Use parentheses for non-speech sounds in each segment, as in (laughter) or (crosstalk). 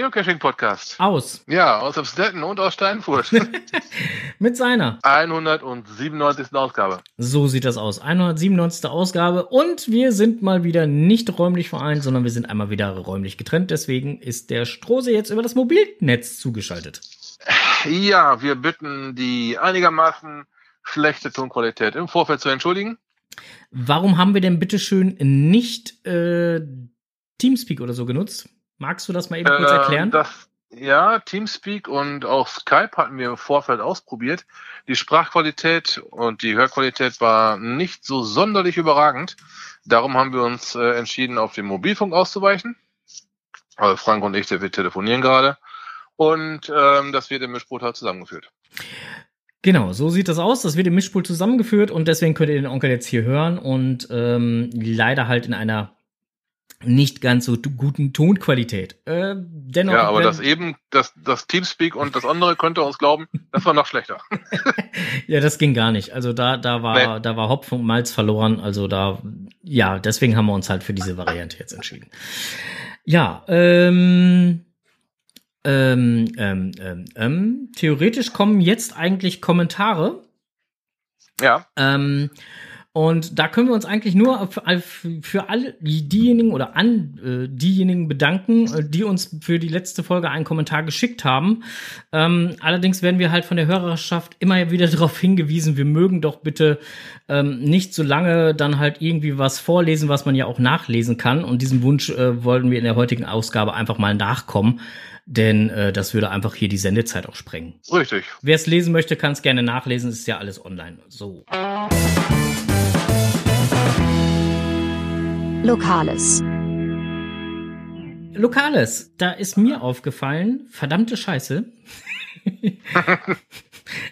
Geocaching-Podcast. Aus. Ja, aus Amstetten und aus Steinfurt. (laughs) Mit seiner 197. Ausgabe. So sieht das aus. 197. Ausgabe. Und wir sind mal wieder nicht räumlich vereint, sondern wir sind einmal wieder räumlich getrennt. Deswegen ist der Strose jetzt über das Mobilnetz zugeschaltet. Ja, wir bitten die einigermaßen schlechte Tonqualität im Vorfeld zu entschuldigen. Warum haben wir denn bitteschön nicht äh, Teamspeak oder so genutzt? Magst du das mal eben kurz erklären? Ähm, das, ja, Teamspeak und auch Skype hatten wir im Vorfeld ausprobiert. Die Sprachqualität und die Hörqualität war nicht so sonderlich überragend. Darum haben wir uns äh, entschieden, auf den Mobilfunk auszuweichen. Also Frank und ich, wir telefonieren gerade. Und ähm, das wird im Mischpult halt zusammengeführt. Genau, so sieht das aus. Das wird im Mischpult zusammengeführt und deswegen könnt ihr den Onkel jetzt hier hören und ähm, leider halt in einer nicht ganz so guten Tonqualität. Äh, dennoch, ja, aber das eben, das, das Teamspeak und das andere könnte uns glauben, das war noch schlechter. (laughs) ja, das ging gar nicht. Also da, da war, nee. da war Hopf und Malz verloren. Also da, ja, deswegen haben wir uns halt für diese Variante jetzt entschieden. Ja, ähm, ähm, ähm, ähm, ähm, theoretisch kommen jetzt eigentlich Kommentare. Ja. Ähm, und da können wir uns eigentlich nur für, für alle diejenigen oder an äh, diejenigen bedanken, äh, die uns für die letzte Folge einen Kommentar geschickt haben. Ähm, allerdings werden wir halt von der Hörerschaft immer wieder (laughs) darauf hingewiesen, wir mögen doch bitte ähm, nicht so lange dann halt irgendwie was vorlesen, was man ja auch nachlesen kann. Und diesem Wunsch äh, wollen wir in der heutigen Ausgabe einfach mal nachkommen denn äh, das würde einfach hier die Sendezeit auch sprengen. Richtig. Wer es lesen möchte, kann es gerne nachlesen, ist ja alles online. So. Lokales. Lokales, da ist mir aufgefallen, verdammte Scheiße. (laughs)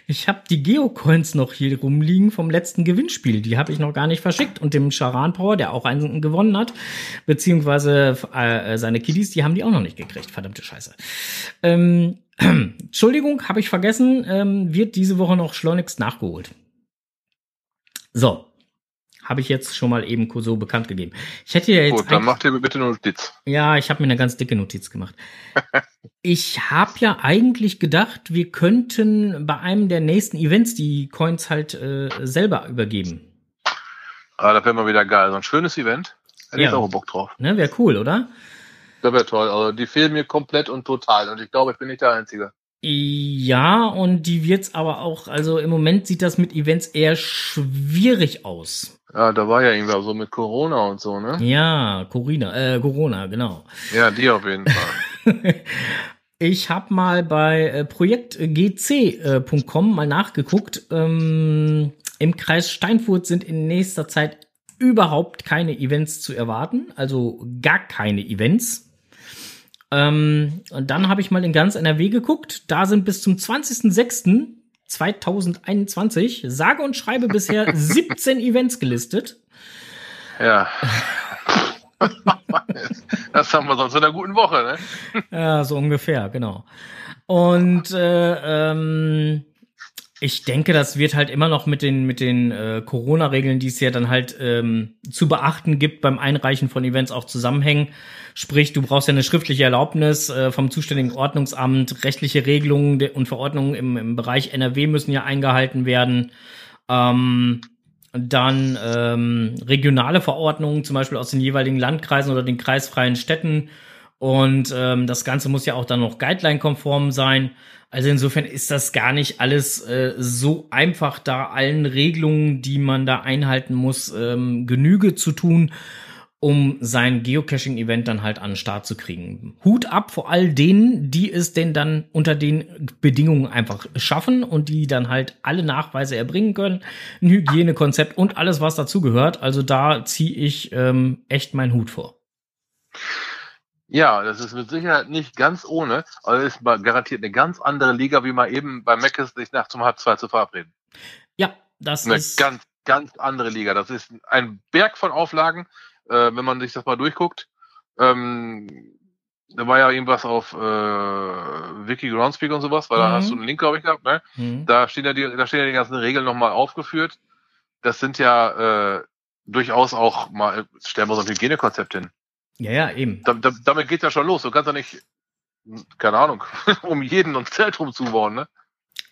ich habe die Geocoins noch hier rumliegen vom letzten Gewinnspiel. Die habe ich noch gar nicht verschickt. Und dem Charan Power, der auch einen gewonnen hat, beziehungsweise äh, seine Kiddies, die haben die auch noch nicht gekriegt. Verdammte Scheiße. Ähm, (clears throat) Entschuldigung, habe ich vergessen, ähm, wird diese Woche noch schleunigst nachgeholt. So, habe ich jetzt schon mal eben so bekannt gegeben. Ich hätte ja jetzt. Gut, dann mach dir bitte eine Notiz. Ja, ich habe mir eine ganz dicke Notiz gemacht. (laughs) ich habe ja eigentlich gedacht, wir könnten bei einem der nächsten Events die Coins halt äh, selber übergeben. Ah, das wäre mal wieder geil. So ein schönes Event. Hätte ja. ich auch Bock drauf. Ne, wäre cool, oder? Das wäre toll. Also die fehlen mir komplett und total. Und ich glaube, ich bin nicht der Einzige. Ja, und die wird's aber auch, also im Moment sieht das mit Events eher schwierig aus. Ja, da war ja irgendwer so mit Corona und so, ne? Ja, Corona, äh, Corona, genau. Ja, die auf jeden Fall. (laughs) ich habe mal bei äh, projektgc.com mal nachgeguckt. Ähm, Im Kreis Steinfurt sind in nächster Zeit überhaupt keine Events zu erwarten, also gar keine Events. Ähm, und dann habe ich mal in ganz NRW geguckt. Da sind bis zum 20.06.2021 sage und schreibe bisher (laughs) 17 Events gelistet. Ja. (laughs) das haben wir sonst in einer guten Woche, ne? Ja, so ungefähr, genau. Und äh, ähm, ich denke, das wird halt immer noch mit den, mit den äh, Corona-Regeln, die es ja dann halt ähm, zu beachten gibt beim Einreichen von Events auch zusammenhängen. Sprich, du brauchst ja eine schriftliche Erlaubnis äh, vom zuständigen Ordnungsamt, rechtliche Regelungen und Verordnungen im, im Bereich NRW müssen ja eingehalten werden. Ähm, dann ähm, regionale Verordnungen, zum Beispiel aus den jeweiligen Landkreisen oder den kreisfreien Städten. Und ähm, das Ganze muss ja auch dann noch guideline-konform sein. Also insofern ist das gar nicht alles äh, so einfach, da allen Regelungen, die man da einhalten muss, ähm, Genüge zu tun, um sein Geocaching-Event dann halt an den Start zu kriegen. Hut ab vor all denen, die es denn dann unter den Bedingungen einfach schaffen und die dann halt alle Nachweise erbringen können, ein Hygienekonzept und alles, was dazugehört. Also da ziehe ich ähm, echt meinen Hut vor. Ja, das ist mit Sicherheit nicht ganz ohne, aber es ist garantiert eine ganz andere Liga, wie mal eben bei Meckes sich nach zum halb zwei zu verabreden. Ja, das eine ist. Eine ganz, ganz andere Liga. Das ist ein Berg von Auflagen, äh, wenn man sich das mal durchguckt. Ähm, da war ja irgendwas auf äh, Wiki Groundspeak und sowas, weil mhm. da hast du einen Link, glaube ich, gehabt, ne? Mhm. Da stehen ja die, da stehen ja die ganzen Regeln nochmal aufgeführt. Das sind ja äh, durchaus auch mal, stellen wir so ein Hygienekonzept hin. Ja, ja, eben. Da, da, damit geht's ja schon los. Du kannst ja nicht, keine Ahnung, (laughs) um jeden und Zelt rumzubauen, ne?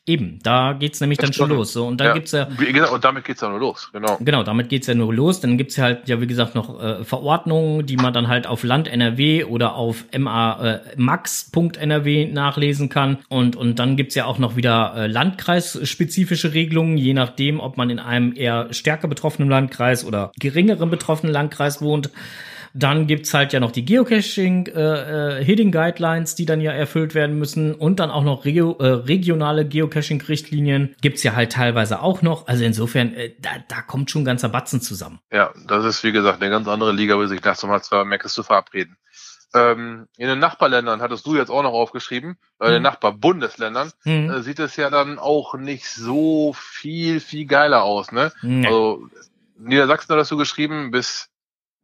Eben, da geht's nämlich dann schon los. So, und dann ja, gibt's ja. Wie gesagt, und damit geht's ja nur los, genau. Genau, damit geht's ja nur los. Dann gibt's ja halt, ja, wie gesagt, noch äh, Verordnungen, die man dann halt auf Land NRW oder auf ma, äh, max.nrw nachlesen kann. Und, und dann gibt's ja auch noch wieder äh, landkreisspezifische Regelungen, je nachdem, ob man in einem eher stärker betroffenen Landkreis oder geringeren betroffenen Landkreis wohnt. Dann gibt's halt ja noch die Geocaching äh, äh, die dann ja erfüllt werden müssen und dann auch noch regio äh, regionale Geocaching Richtlinien gibt's ja halt teilweise auch noch. Also insofern äh, da, da kommt schon ein ganzer Batzen zusammen. Ja, das ist wie gesagt eine ganz andere Liga, wie sich das mal zwei Meckes zu verabreden. Ähm, in den Nachbarländern hattest du jetzt auch noch aufgeschrieben, äh, in den Mhm. Nachbarbundesländern Mhm. äh, sieht es ja dann auch nicht so viel, viel geiler aus, ne? Nee. Also Niedersachsen hat das so geschrieben, bis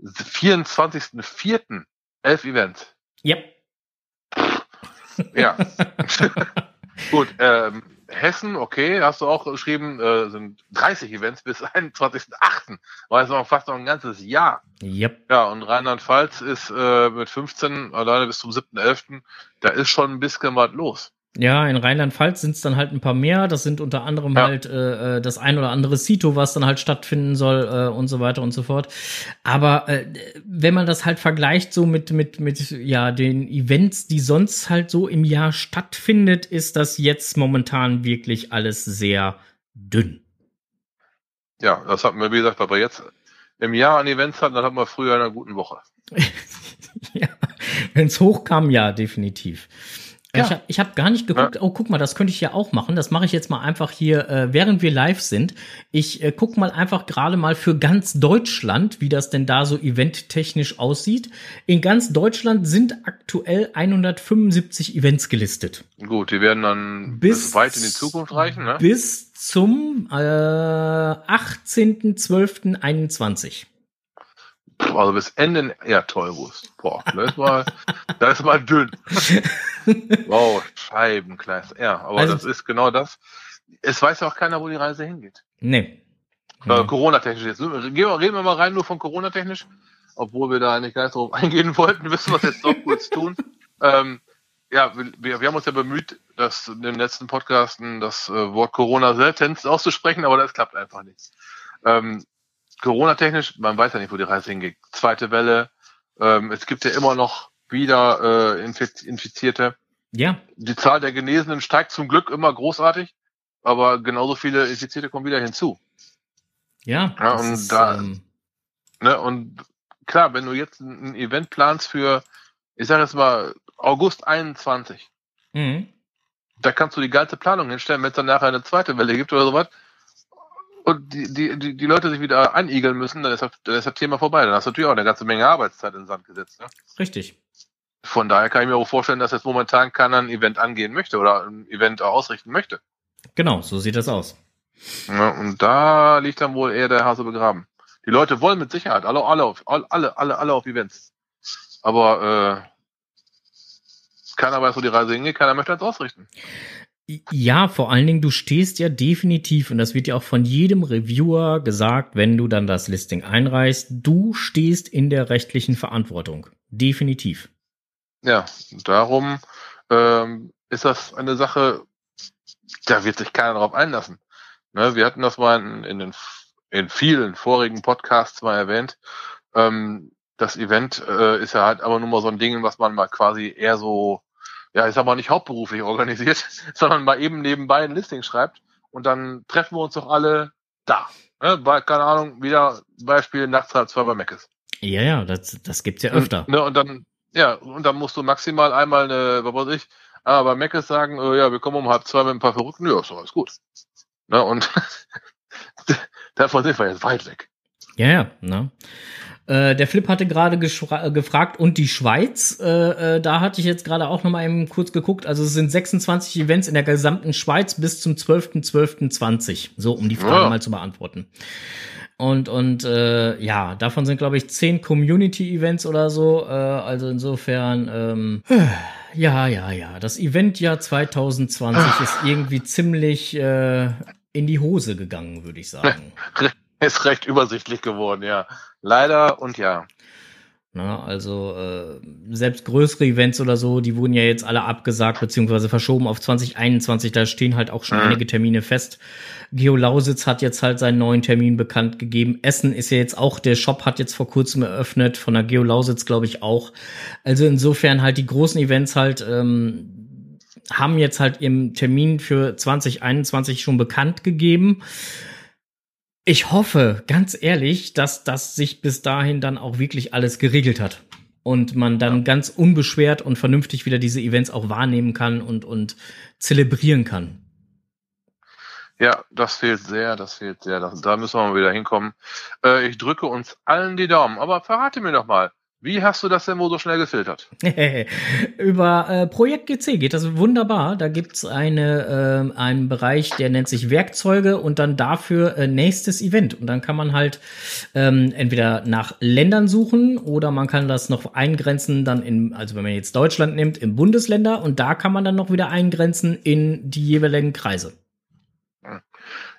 24.04. elf Events. Ja. Ja. (laughs) Gut, ähm, Hessen, okay, hast du auch geschrieben, äh, sind 30 Events bis 21.08. War jetzt noch fast noch ein ganzes Jahr. Yep. Ja, und Rheinland-Pfalz ist äh, mit 15 alleine bis zum 7.11. Da ist schon ein bisschen was los. Ja, in Rheinland-Pfalz sind es dann halt ein paar mehr. Das sind unter anderem Ja. halt äh, äh, das ein oder andere Sito, was dann halt stattfinden soll äh, und so weiter und so fort. Aber äh, wenn man das halt vergleicht so mit mit mit ja den Events, die sonst halt so im Jahr stattfindet, ist das jetzt momentan wirklich alles sehr dünn. Ja, das hatten wir, wie gesagt, aber jetzt im Jahr an Events hatten, dann hatten wir früher in einer guten Woche. (laughs) ja, wenn es hochkam, ja, definitiv. Ja. Ich habe hab gar nicht geguckt, oh, guck mal, das könnte ich ja auch machen. Das mache ich jetzt mal einfach hier, äh, während wir live sind. Ich äh, guck mal einfach gerade mal für ganz Deutschland, wie das denn da so eventtechnisch aussieht. In ganz Deutschland sind aktuell 175 Events gelistet. Gut, die werden dann Bis- bis weit in die Zukunft reichen, ne? Bis zum äh, 18.12.21. Also bis Ende, ja toll, Wurst. Boah, das ist mal, ist mal dünn. (laughs) Wow, Scheibenkleist. Ja, aber Also- das ist genau das. Es weiß ja auch keiner, wo die Reise hingeht. Nee. Äh, Corona-technisch jetzt. Reden wir mal rein nur von Corona-technisch. Obwohl wir da nicht drauf (laughs) eingehen wollten, müssen wir es jetzt doch kurz tun. Ähm, ja, wir, wir haben uns ja bemüht, das in den letzten Podcasten das äh, Wort Corona seltenst auszusprechen, aber das klappt einfach nicht. Ähm, Corona-technisch, man weiß ja nicht, wo die Reise hingeht. Zweite Welle, ähm, es gibt ja immer noch wieder äh, Infiz- Infizierte. Ja, Die Zahl der Genesenen steigt zum Glück immer großartig, aber genauso viele Infizierte kommen wieder hinzu. ja. Ja, und ist, da- ähm, Ne? Und klar, wenn du jetzt ein ein Event planst für, ich sage jetzt mal, August 21, mhm. da kannst du die ganze Planung hinstellen, wenn es dann nachher eine zweite Welle gibt oder sowas. Und die, die, die, die Leute sich wieder anigeln müssen, dann ist, das, dann ist das Thema vorbei. Dann hast du natürlich auch eine ganze Menge Arbeitszeit in den Sand gesetzt. Ne? Richtig. Von daher kann ich mir auch vorstellen, dass jetzt momentan keiner ein Event angehen möchte oder ein Event ausrichten möchte. Genau, so sieht das aus. Ja, und da liegt dann wohl eher der Hase begraben. Die Leute wollen mit Sicherheit alle, alle, auf, alle, alle, alle auf Events. Aber äh, keiner weiß, wo die Reise hingeht, keiner möchte eins ausrichten. Ja, vor allen Dingen, du stehst ja definitiv, und das wird ja auch von jedem Reviewer gesagt, wenn du dann das Listing einreichst, du stehst in der rechtlichen Verantwortung. Definitiv. Ja, darum ähm, ist das eine Sache, da wird sich keiner drauf einlassen. Ne, wir hatten das mal in, in, den, in vielen vorigen Podcasts mal erwähnt. Ähm, das Event äh, ist ja halt aber nur mal so ein Ding, was man mal quasi eher so, ja, ich sag mal nicht hauptberuflich organisiert, (laughs) sondern mal eben nebenbei ein Listing schreibt und dann treffen wir uns doch alle da. Ne, bei, keine Ahnung, wieder Beispiel nachts halb zwei bei Meckes. Ja, ja, das, das gibt's ja öfter. Und, ne, und dann, ja, und dann musst du maximal einmal eine, was weiß ich, aber bei Meckes sagen, äh, ja, wir kommen um halb zwei mit ein paar Verrückten, ja, ist doch alles gut. Ne, und (laughs) davon sind wir jetzt weit weg. Ja, ja, ne? Äh, der Flip hatte gerade äh, gefragt, und die Schweiz, äh, äh, da hatte ich jetzt gerade auch noch mal eben kurz geguckt, also es sind 26 Events in der gesamten Schweiz bis zum 12.12.20, so um die Frage Ja. mal zu beantworten. Und, und äh, ja, davon sind, glaube ich, 10 Community-Events oder so. Äh, also insofern, ähm, ja, ja, ja. Das Eventjahr 2020 ist irgendwie ziemlich äh, in die Hose gegangen, würde ich sagen. (laughs) Ist recht übersichtlich geworden, ja. Leider und ja. Na, also äh, selbst größere Events oder so, die wurden ja jetzt alle abgesagt beziehungsweise verschoben auf 2021. Da stehen halt auch schon mhm. einige Termine fest. Geo Lausitz hat jetzt halt seinen neuen Termin bekannt gegeben. Essen ist ja jetzt auch, der Shop hat jetzt vor kurzem eröffnet, von der Geo Lausitz glaube ich auch. Also insofern halt die großen Events halt ähm, haben jetzt halt ihren Termin für 2021 schon bekannt gegeben. Ich hoffe, ganz ehrlich, dass das sich bis dahin dann auch wirklich alles geregelt hat und man dann ja. ganz unbeschwert und vernünftig wieder diese Events auch wahrnehmen kann und, und zelebrieren kann. Ja, das fehlt sehr, das fehlt sehr. Das, da müssen wir mal wieder hinkommen. Äh, ich drücke uns allen die Daumen, aber verrate mir doch mal, wie hast du das denn wohl so schnell gefiltert? (laughs) Über äh, Projekt GC geht das wunderbar. Da gibt's eine, äh, einen Bereich, der nennt sich Werkzeuge und dann dafür äh, nächstes Event. Und dann kann man halt ähm, entweder nach Ländern suchen oder man kann das noch eingrenzen, dann in, also wenn man jetzt Deutschland nimmt, in Bundesländer und da kann man dann noch wieder eingrenzen in die jeweiligen Kreise.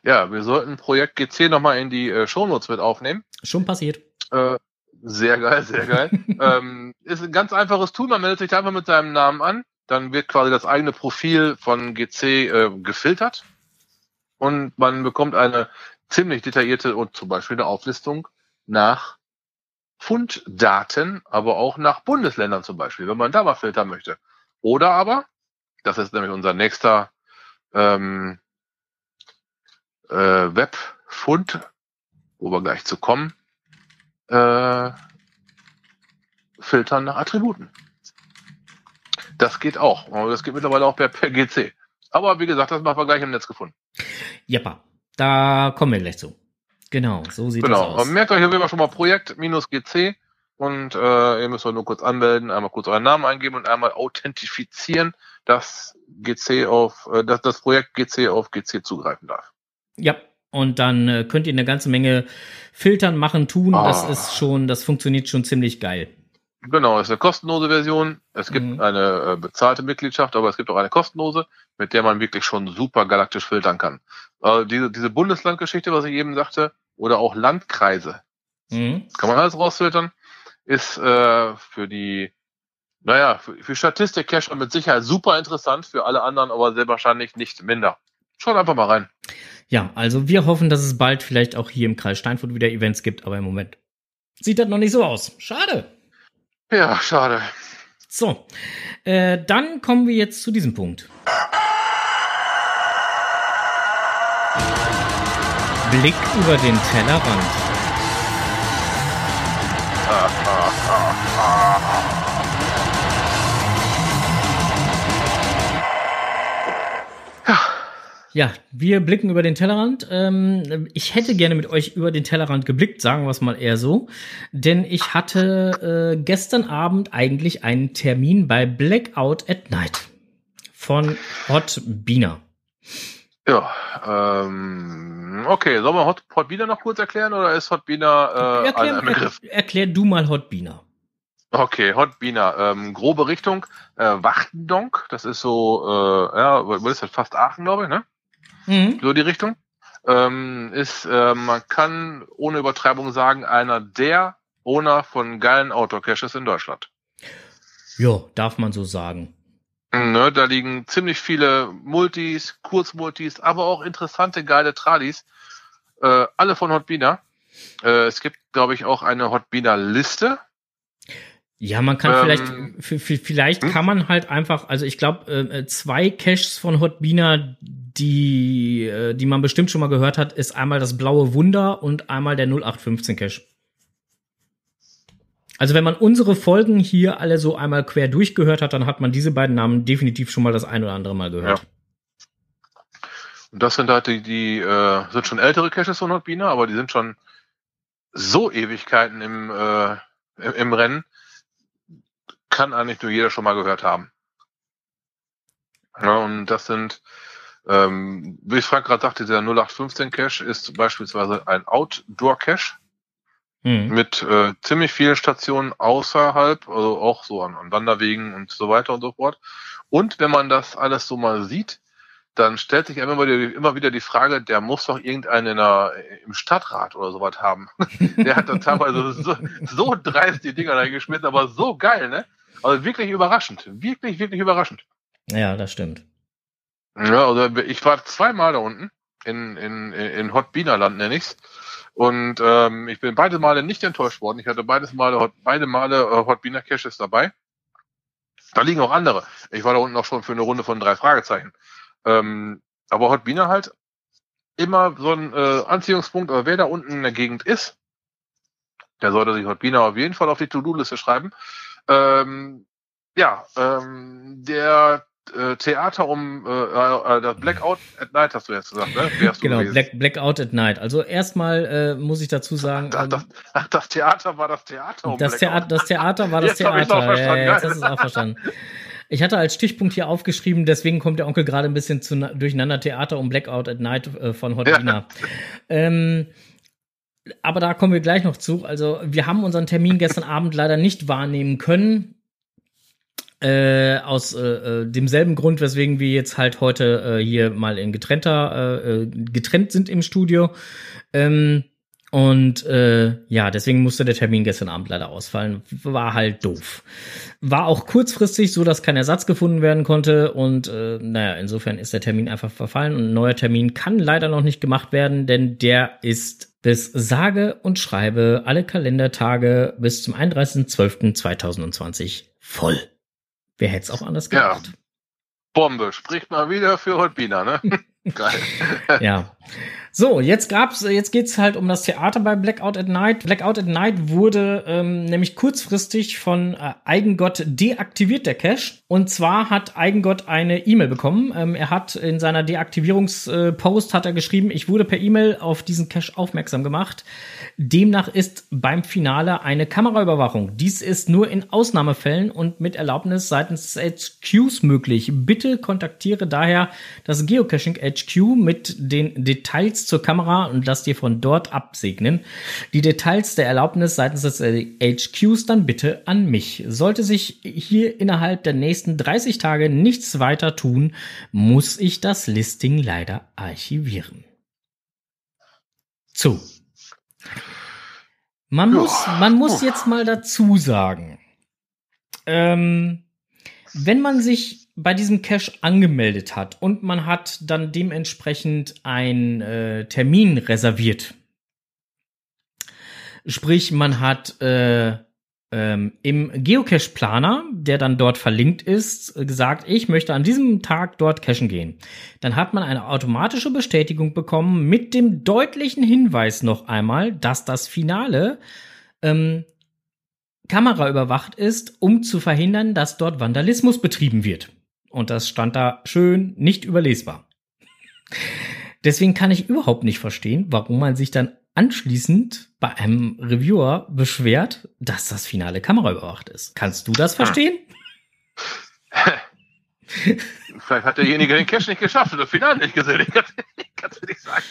Ja, wir sollten Projekt GC nochmal in die äh, Shownotes mit aufnehmen. Schon passiert. Äh, sehr geil, sehr geil. (laughs) ähm, ist ein ganz einfaches Tool. Man meldet sich einfach mit seinem Namen an. Dann wird quasi das eigene Profil von GC äh, gefiltert. Und man bekommt eine ziemlich detaillierte und zum Beispiel eine Auflistung nach Funddaten, aber auch nach Bundesländern zum Beispiel, wenn man da mal filtern möchte. Oder aber, das ist nämlich unser nächster ähm, äh, Webfund, wo wir gleich zu kommen, äh, filtern nach Attributen. Das geht auch. Das geht mittlerweile auch per, per GC. Aber wie gesagt, das machen wir gleich im Netz gefunden. Jappa, da kommen wir gleich zu. Genau, so sieht genau. das aus. Merkt euch auf jeden Fall schon mal Projekt-GC und äh, ihr müsst euch nur kurz anmelden, einmal kurz euren Namen eingeben und einmal authentifizieren, dass GC auf, äh, dass das Projekt GC auf GC zugreifen darf. Ja, und dann äh, könnt ihr eine ganze Menge filtern, machen, tun. Ah. Das ist schon, das funktioniert schon ziemlich geil. Genau, es ist eine kostenlose Version. Es gibt mhm. eine äh, bezahlte Mitgliedschaft, aber es gibt auch eine kostenlose, mit der man wirklich schon super galaktisch filtern kann. Äh, diese, diese Bundeslandgeschichte, was ich eben sagte, oder auch Landkreise, mhm. kann man alles rausfiltern, ist äh, für die, naja, für, für Statistik-Cacher mit Sicherheit super interessant, für alle anderen aber sehr wahrscheinlich nicht minder. Schaut einfach mal rein. Ja, also wir hoffen, dass es bald vielleicht auch hier im Kreis Steinfurt wieder Events gibt, aber im Moment sieht das noch nicht so aus. Schade. Ja, schade. So, äh, dann kommen wir jetzt zu diesem Punkt. Blick über den Tellerrand. Ah, Ja, wir blicken über den Tellerrand. Ähm, ich hätte gerne mit euch über den Tellerrand geblickt, sagen wir es mal eher so. Denn ich hatte äh, gestern Abend eigentlich einen Termin bei Blackout at Night von Hot Beaner. Ja, ähm, okay, sollen wir Hot, Hot Beaner noch kurz erklären oder ist Hot Beaner äh, erklär, ein Begriff? Er, erklär du mal Hot Beaner. Okay, Hot Beaner, ähm, grobe Richtung, äh, Wachtendonk, das ist so, äh, ja, was ist das, fast Aachen, glaube ich, ne? Mhm. So die Richtung. Ähm, ist, äh, man kann ohne Übertreibung sagen, einer der Owner von geilen Outdoor-Caches in Deutschland. Jo, darf man so sagen. Ne, da liegen ziemlich viele Multis, Kurzmultis, aber auch interessante, geile Tradis. Äh, alle von Hotbina. Äh, es gibt, glaube ich, auch eine Hotbina-Liste. Ja, man kann ähm, vielleicht, vielleicht hm? kann man halt einfach, also ich glaube, äh, zwei Caches von Hotbina, die, äh, die man bestimmt schon mal gehört hat, ist einmal das blaue Wunder und einmal der 0815 Cache. Also wenn man unsere Folgen hier alle so einmal quer durchgehört hat, dann hat man diese beiden Namen definitiv schon mal das ein oder andere Mal gehört. Ja. Und das sind halt die, die äh, sind schon ältere Caches von Nordbina, aber die sind schon so Ewigkeiten im, äh, im Rennen, kann eigentlich nur jeder schon mal gehört haben. Ja, und das sind ähm, wie Frank gerade sagte, der 0815 Cache ist beispielsweise ein Outdoor-Cache mhm. mit äh, ziemlich vielen Stationen außerhalb, also auch so an, an Wanderwegen und so weiter und so fort. Und wenn man das alles so mal sieht, dann stellt sich immer wieder, immer wieder die Frage, der muss doch irgendeinen in der, im Stadtrat oder sowas haben. (laughs) der hat dann teilweise so, so dreist die Dinger da geschmissen, aber so geil, ne? Also wirklich überraschend. Wirklich, wirklich überraschend. Ja, das stimmt. Ja, also ich war zweimal da unten in, in, in Hot Bienerland, nenne ich's. Und ähm, ich bin beide Male nicht enttäuscht worden. Ich hatte beides Male, beide Male äh, Hot Biener Caches dabei. Da liegen auch andere. Ich war da unten auch schon für eine Runde von drei Fragezeichen. Ähm, aber Hot Biener halt immer so ein äh, Anziehungspunkt, aber wer da unten in der Gegend ist, der sollte sich Hot Biener auf jeden Fall auf die To-Do-Liste schreiben. Ähm, ja, ähm, der äh, Theater um äh, äh, Blackout at Night hast du jetzt gesagt, ne? Hast du genau, Black, Blackout at Night. Also erstmal äh, muss ich dazu sagen. Ach, das, ach, das Theater war das Theater um das, Theater, das Theater war das jetzt Theater. Ja, ja, jetzt hast du es auch verstanden. Ich hatte als Stichpunkt hier aufgeschrieben, deswegen kommt der Onkel gerade ein bisschen zu, durcheinander Theater um Blackout at Night äh, von Hot ja. ähm, aber da kommen wir gleich noch zu. Also, wir haben unseren Termin gestern Abend leider nicht wahrnehmen können. Äh, aus äh, äh, demselben Grund, weswegen wir jetzt halt heute äh, hier mal in getrennter, äh, äh, getrennt sind im Studio. Ähm, und äh, ja, deswegen musste der Termin gestern Abend leider ausfallen. War halt doof. War auch kurzfristig so, dass kein Ersatz gefunden werden konnte. Und äh, naja, insofern ist der Termin einfach verfallen. Und ein neuer Termin kann leider noch nicht gemacht werden, denn der ist bis sage und schreibe alle Kalendertage bis zum 31.12.2020 voll. Wer hätte es auch anders gedacht? Ja. Bombe, spricht mal wieder für Holbina, ne? (laughs) Geil. ja. So, jetzt gab's, jetzt geht's halt um das Theater bei Blackout at Night. Blackout at Night wurde ähm, nämlich kurzfristig von äh, Eigengott deaktiviert, der Cache. Und zwar hat Eigengott eine E-Mail bekommen. Ähm, er hat in seiner Deaktivierungspost hat er geschrieben, ich wurde per E-Mail auf diesen Cache aufmerksam gemacht. Demnach ist beim Finale eine Kameraüberwachung. Dies ist nur in Ausnahmefällen und mit Erlaubnis seitens des HQs möglich. Bitte kontaktiere daher das Geocaching HQ mit den Details zur Kamera und lass dir von dort absegnen. Die Details der Erlaubnis seitens des HQs dann bitte an mich. Sollte sich hier innerhalb der nächsten 30 Tage nichts weiter tun, muss ich das Listing leider archivieren. So. Man ja. muss, man muss jetzt mal dazu sagen, ähm, wenn man sich bei diesem Cache angemeldet hat und man hat dann dementsprechend einen äh, Termin reserviert. Sprich, man hat äh, ähm, im Geocache-Planer, der dann dort verlinkt ist, gesagt, ich möchte an diesem Tag dort cachen gehen. Dann hat man eine automatische Bestätigung bekommen mit dem deutlichen Hinweis noch einmal, dass das Finale ähm, Kamera überwacht ist, um zu verhindern, dass dort Vandalismus betrieben wird. Und das stand da schön nicht überlesbar. Deswegen kann ich überhaupt nicht verstehen, warum man sich dann anschließend bei einem Reviewer beschwert, dass das finale Kamera überwacht ist. Kannst du das verstehen? (laughs) Vielleicht hat derjenige den Cash nicht geschafft und das Finale nicht gesehen. Ich kann es nicht sagen.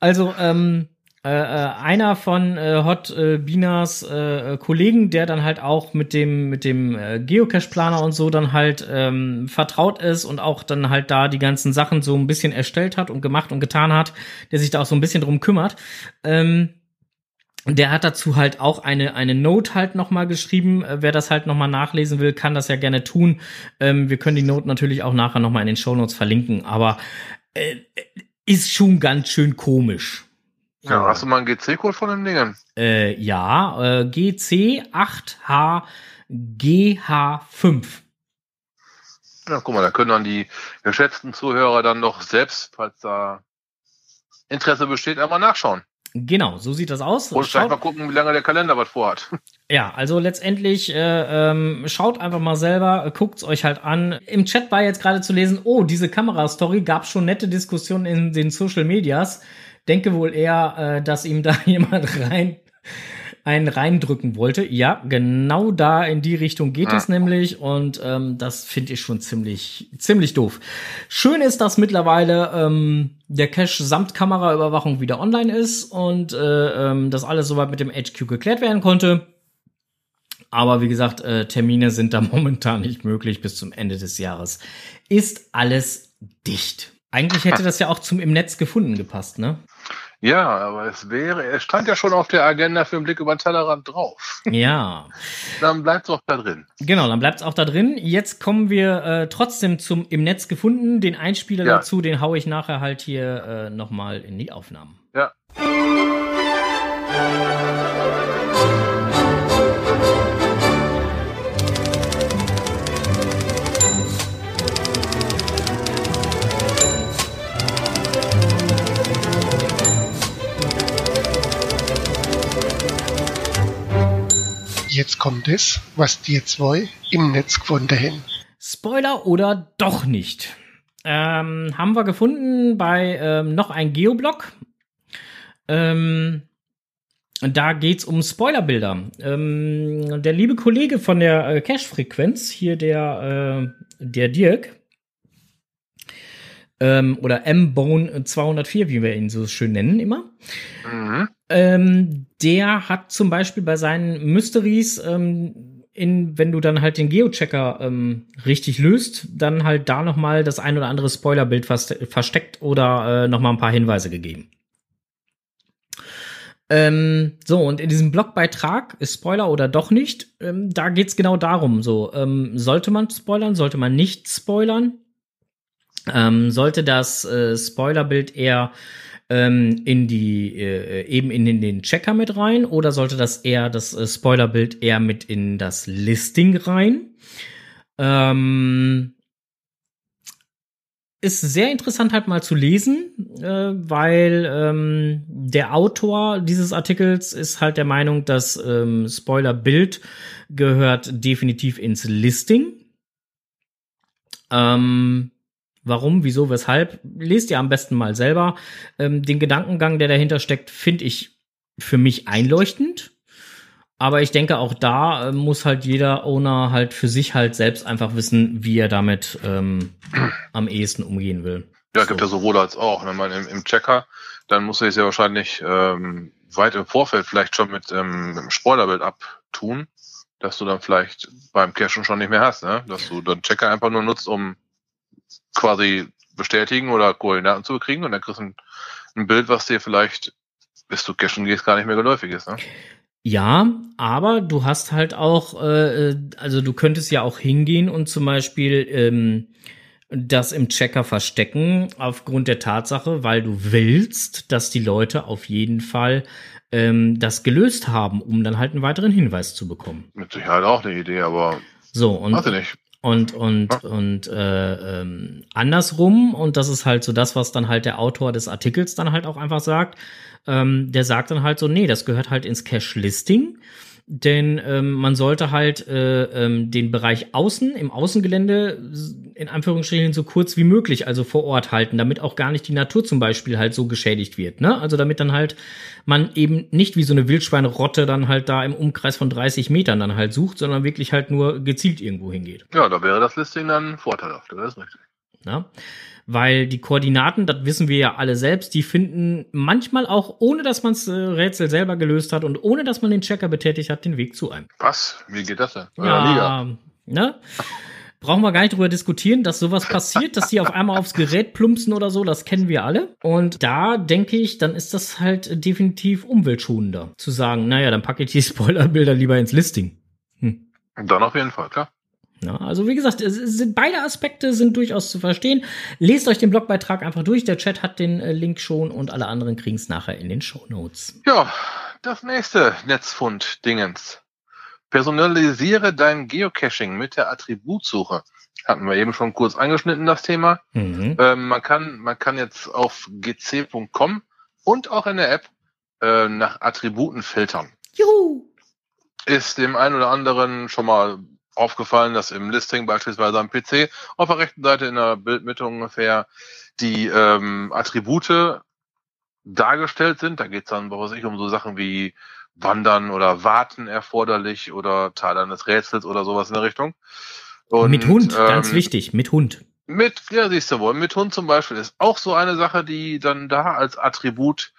Also, ähm, äh, äh, einer von äh, Hot äh, Binas äh, Kollegen, der dann halt auch mit dem mit dem äh, Geocache-Planer und so dann halt ähm, vertraut ist und auch dann halt da die ganzen Sachen so ein bisschen erstellt hat und gemacht und getan hat, der sich da auch so ein bisschen drum kümmert. Ähm, der hat dazu halt auch eine eine Note halt noch mal geschrieben. Äh, wer das halt noch mal nachlesen will, kann das ja gerne tun. Ähm, wir können die Note natürlich auch nachher noch mal in den Show Notes verlinken. Aber äh, ist schon ganz schön komisch. Ja, hast du mal einen GC-Code von den Dingen? Äh, ja, äh, GC8HGH5. Ja, guck mal, da können dann die geschätzten Zuhörer dann doch selbst, falls da Interesse besteht, einmal nachschauen. Genau, so sieht das aus. Und vielleicht mal gucken, wie lange der Kalender was vorhat. (laughs) Ja, also letztendlich äh, ähm, schaut einfach mal selber, guckt's euch halt an. Im Chat war jetzt gerade zu lesen, oh, diese Kamerastory gab schon nette Diskussionen in den Social Medias denke wohl eher, äh, dass ihm da (laughs) jemand rein einen reindrücken wollte. Ja, genau da in die Richtung geht ja. es nämlich und ähm, das finde ich schon ziemlich ziemlich doof. Schön ist, dass mittlerweile ähm, der Cache samt Kameraüberwachung wieder online ist und äh, ähm, das alles soweit mit dem HQ geklärt werden konnte. Aber wie gesagt, äh, Termine sind da (laughs) momentan nicht möglich bis zum Ende des Jahres. Ist alles dicht. Eigentlich hätte (laughs) das ja auch zum im Netz gefunden gepasst, ne? Ja, aber es wäre, es stand ja schon auf der Agenda für den Blick über den Tellerrand drauf. Ja. Dann bleibt es auch da drin. Genau, dann bleibt es auch da drin. Jetzt kommen wir äh, trotzdem zum im Netz gefunden. Den Einspieler ja. dazu, den haue ich nachher halt hier äh, nochmal in die Aufnahmen. Ja. Jetzt kommt es, was die zwei im Netz gefunden haben. Spoiler oder doch nicht? Ähm, haben wir gefunden bei ähm, noch ein Geoblog. Ähm, da geht's um Spoilerbilder. Ähm, der liebe Kollege von der äh, Cache-Frequenz, hier der, äh, der Dirk, ähm, oder M-Bone 204, wie wir ihn so schön nennen immer. Mhm. Ähm, der hat zum Beispiel bei seinen Mysteries, ähm, in, wenn du dann halt den Geochecker ähm, richtig löst, dann halt da noch mal das ein oder andere Spoilerbild versteckt oder äh, noch mal ein paar Hinweise gegeben. Ähm, so, und in diesem Blogbeitrag, ist Spoiler oder doch nicht, ähm, da geht's genau darum, so, ähm, sollte man spoilern, sollte man nicht spoilern? Ähm, sollte das äh, Spoilerbild eher ähm, in die äh, eben in, in, den Checker mit rein oder sollte das eher das äh, Spoilerbild eher mit in das Listing rein? Ähm, ist sehr interessant halt mal zu lesen, äh, weil ähm, der Autor dieses Artikels ist halt der Meinung, dass ähm, Spoilerbild gehört definitiv ins Listing. Ähm, Warum, wieso, weshalb, lest ihr am besten mal selber. Ähm, den Gedankengang, der dahinter steckt, finde ich für mich einleuchtend. Aber ich denke, auch da äh, muss halt jeder Owner halt für sich halt selbst einfach wissen, wie er damit ähm, am ehesten umgehen will. Ja, so. gibt ja sowohl als auch. Wenn man im, im Checker, dann muss er es ja wahrscheinlich ähm, weit im Vorfeld vielleicht schon mit, ähm, mit dem Spoilerbild abtun, dass du dann vielleicht beim Cachen schon nicht mehr hast, ne? Dass du dann Checker einfach nur nutzt, um quasi bestätigen oder Koordinaten zu kriegen und dann kriegst du ein, ein Bild, was dir vielleicht, bis du cashen gehst, gar nicht mehr geläufig ist. Ne? Ja, aber du hast halt auch, äh, also du könntest ja auch hingehen und zum Beispiel ähm, das im Checker verstecken, aufgrund der Tatsache, weil du willst, dass die Leute auf jeden Fall ähm, das gelöst haben, um dann halt einen weiteren Hinweis zu bekommen. Mit Sicherheit auch eine Idee, aber so und warte nicht. Und, und, und äh, ähm, andersrum, und das ist halt so das, was dann halt der Autor des Artikels dann halt auch einfach sagt, ähm, der sagt dann halt so, nee, das gehört halt ins Cache-Listing denn ähm, man sollte halt äh, ähm, den Bereich außen im Außengelände in Anführungsstrichen so kurz wie möglich, also vor Ort halten, damit auch gar nicht die Natur zum Beispiel halt so geschädigt wird. Ne? Also damit dann halt man eben nicht wie so eine Wildschweinrotte dann halt da im Umkreis von 30 Metern dann halt sucht, sondern wirklich halt nur gezielt irgendwo hingeht. Ja, da wäre das Listing dann vorteilhaft, das ist richtig. Na? Weil die Koordinaten, das wissen wir ja alle selbst, die finden manchmal auch, ohne dass man das äh, Rätsel selber gelöst hat und ohne dass man den Checker betätigt hat, den Weg zu einem. Was? Wie geht das denn? Ja, ne? Brauchen wir gar nicht drüber diskutieren, dass sowas passiert, dass die auf einmal aufs Gerät plumpsen oder so, das kennen wir alle. Und da denke ich, dann ist das halt definitiv umweltschonender. Zu sagen, naja, dann packe ich die Spoilerbilder lieber ins Listing. Hm. Dann auf jeden Fall, klar. Ja, also wie gesagt, sind, beide Aspekte sind durchaus zu verstehen. Lest euch den Blogbeitrag einfach durch. Der Chat hat den äh, Link schon und alle anderen kriegen es nachher in den Show Notes. Ja, das nächste Netzfund-Dingens. Personalisiere dein Geocaching mit der Attributsuche. Hatten wir eben schon kurz angeschnitten, das Thema. Mhm. Ähm, man, kann, man kann jetzt auf gc.com und auch in der App äh, nach Attributen filtern. Juhu! Ist dem einen oder anderen schon mal aufgefallen, dass im Listing beispielsweise am PC auf der rechten Seite in der Bildmitte ungefähr die ähm, Attribute dargestellt sind. Da geht es dann, was weiß ich, um so Sachen wie Wandern oder Warten erforderlich oder Teil eines Rätsels oder sowas in der Richtung. Und, mit Hund, ähm, ganz wichtig, mit Hund. Mit, ja, siehst du wohl, mit Hund zum Beispiel ist auch so eine Sache, die dann da als Attribut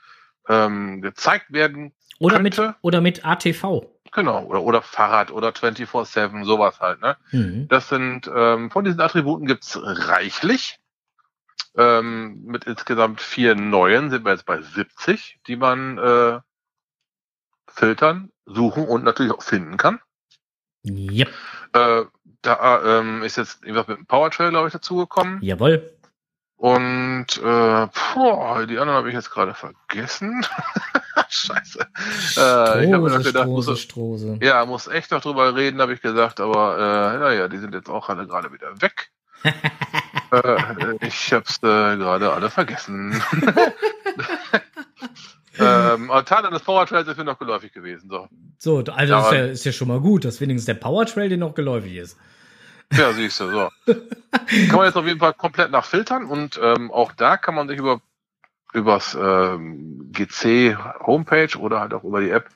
ähm, gezeigt werden oder könnte. mit oder mit ATV. Genau, oder, oder Fahrrad oder 24-7, sowas halt. Ne? Mhm. Das sind, ähm, von diesen Attributen gibt's reichlich. Ähm, mit insgesamt vier neuen sind wir jetzt bei 70, die man äh, filtern, suchen und natürlich auch finden kann. Yep. Äh, da ähm, ist jetzt irgendwas mit dem Powertrail, glaube ich, dazugekommen. Jawohl. Und äh, boah, die anderen habe ich jetzt gerade vergessen. (laughs) Scheiße. Äh, ich habe mir noch Strose, gedacht, Strose, muss, Strose. ja, muss echt noch drüber reden, habe ich gesagt, aber äh, naja, die sind jetzt auch alle gerade wieder weg. (laughs) äh, ich hab's äh, gerade alle vergessen. (laughs) ähm, aber Teile des Powertrails ist mir noch geläufig gewesen. So. So, also ist, ja, ist ja schon mal gut, dass wenigstens der Powertrail dir noch geläufig ist. (laughs) Ja, siehst du, so. kann man jetzt auf jeden Fall komplett nachfiltern und ähm, auch da kann man sich über übers ähm, GC Homepage oder halt auch über die App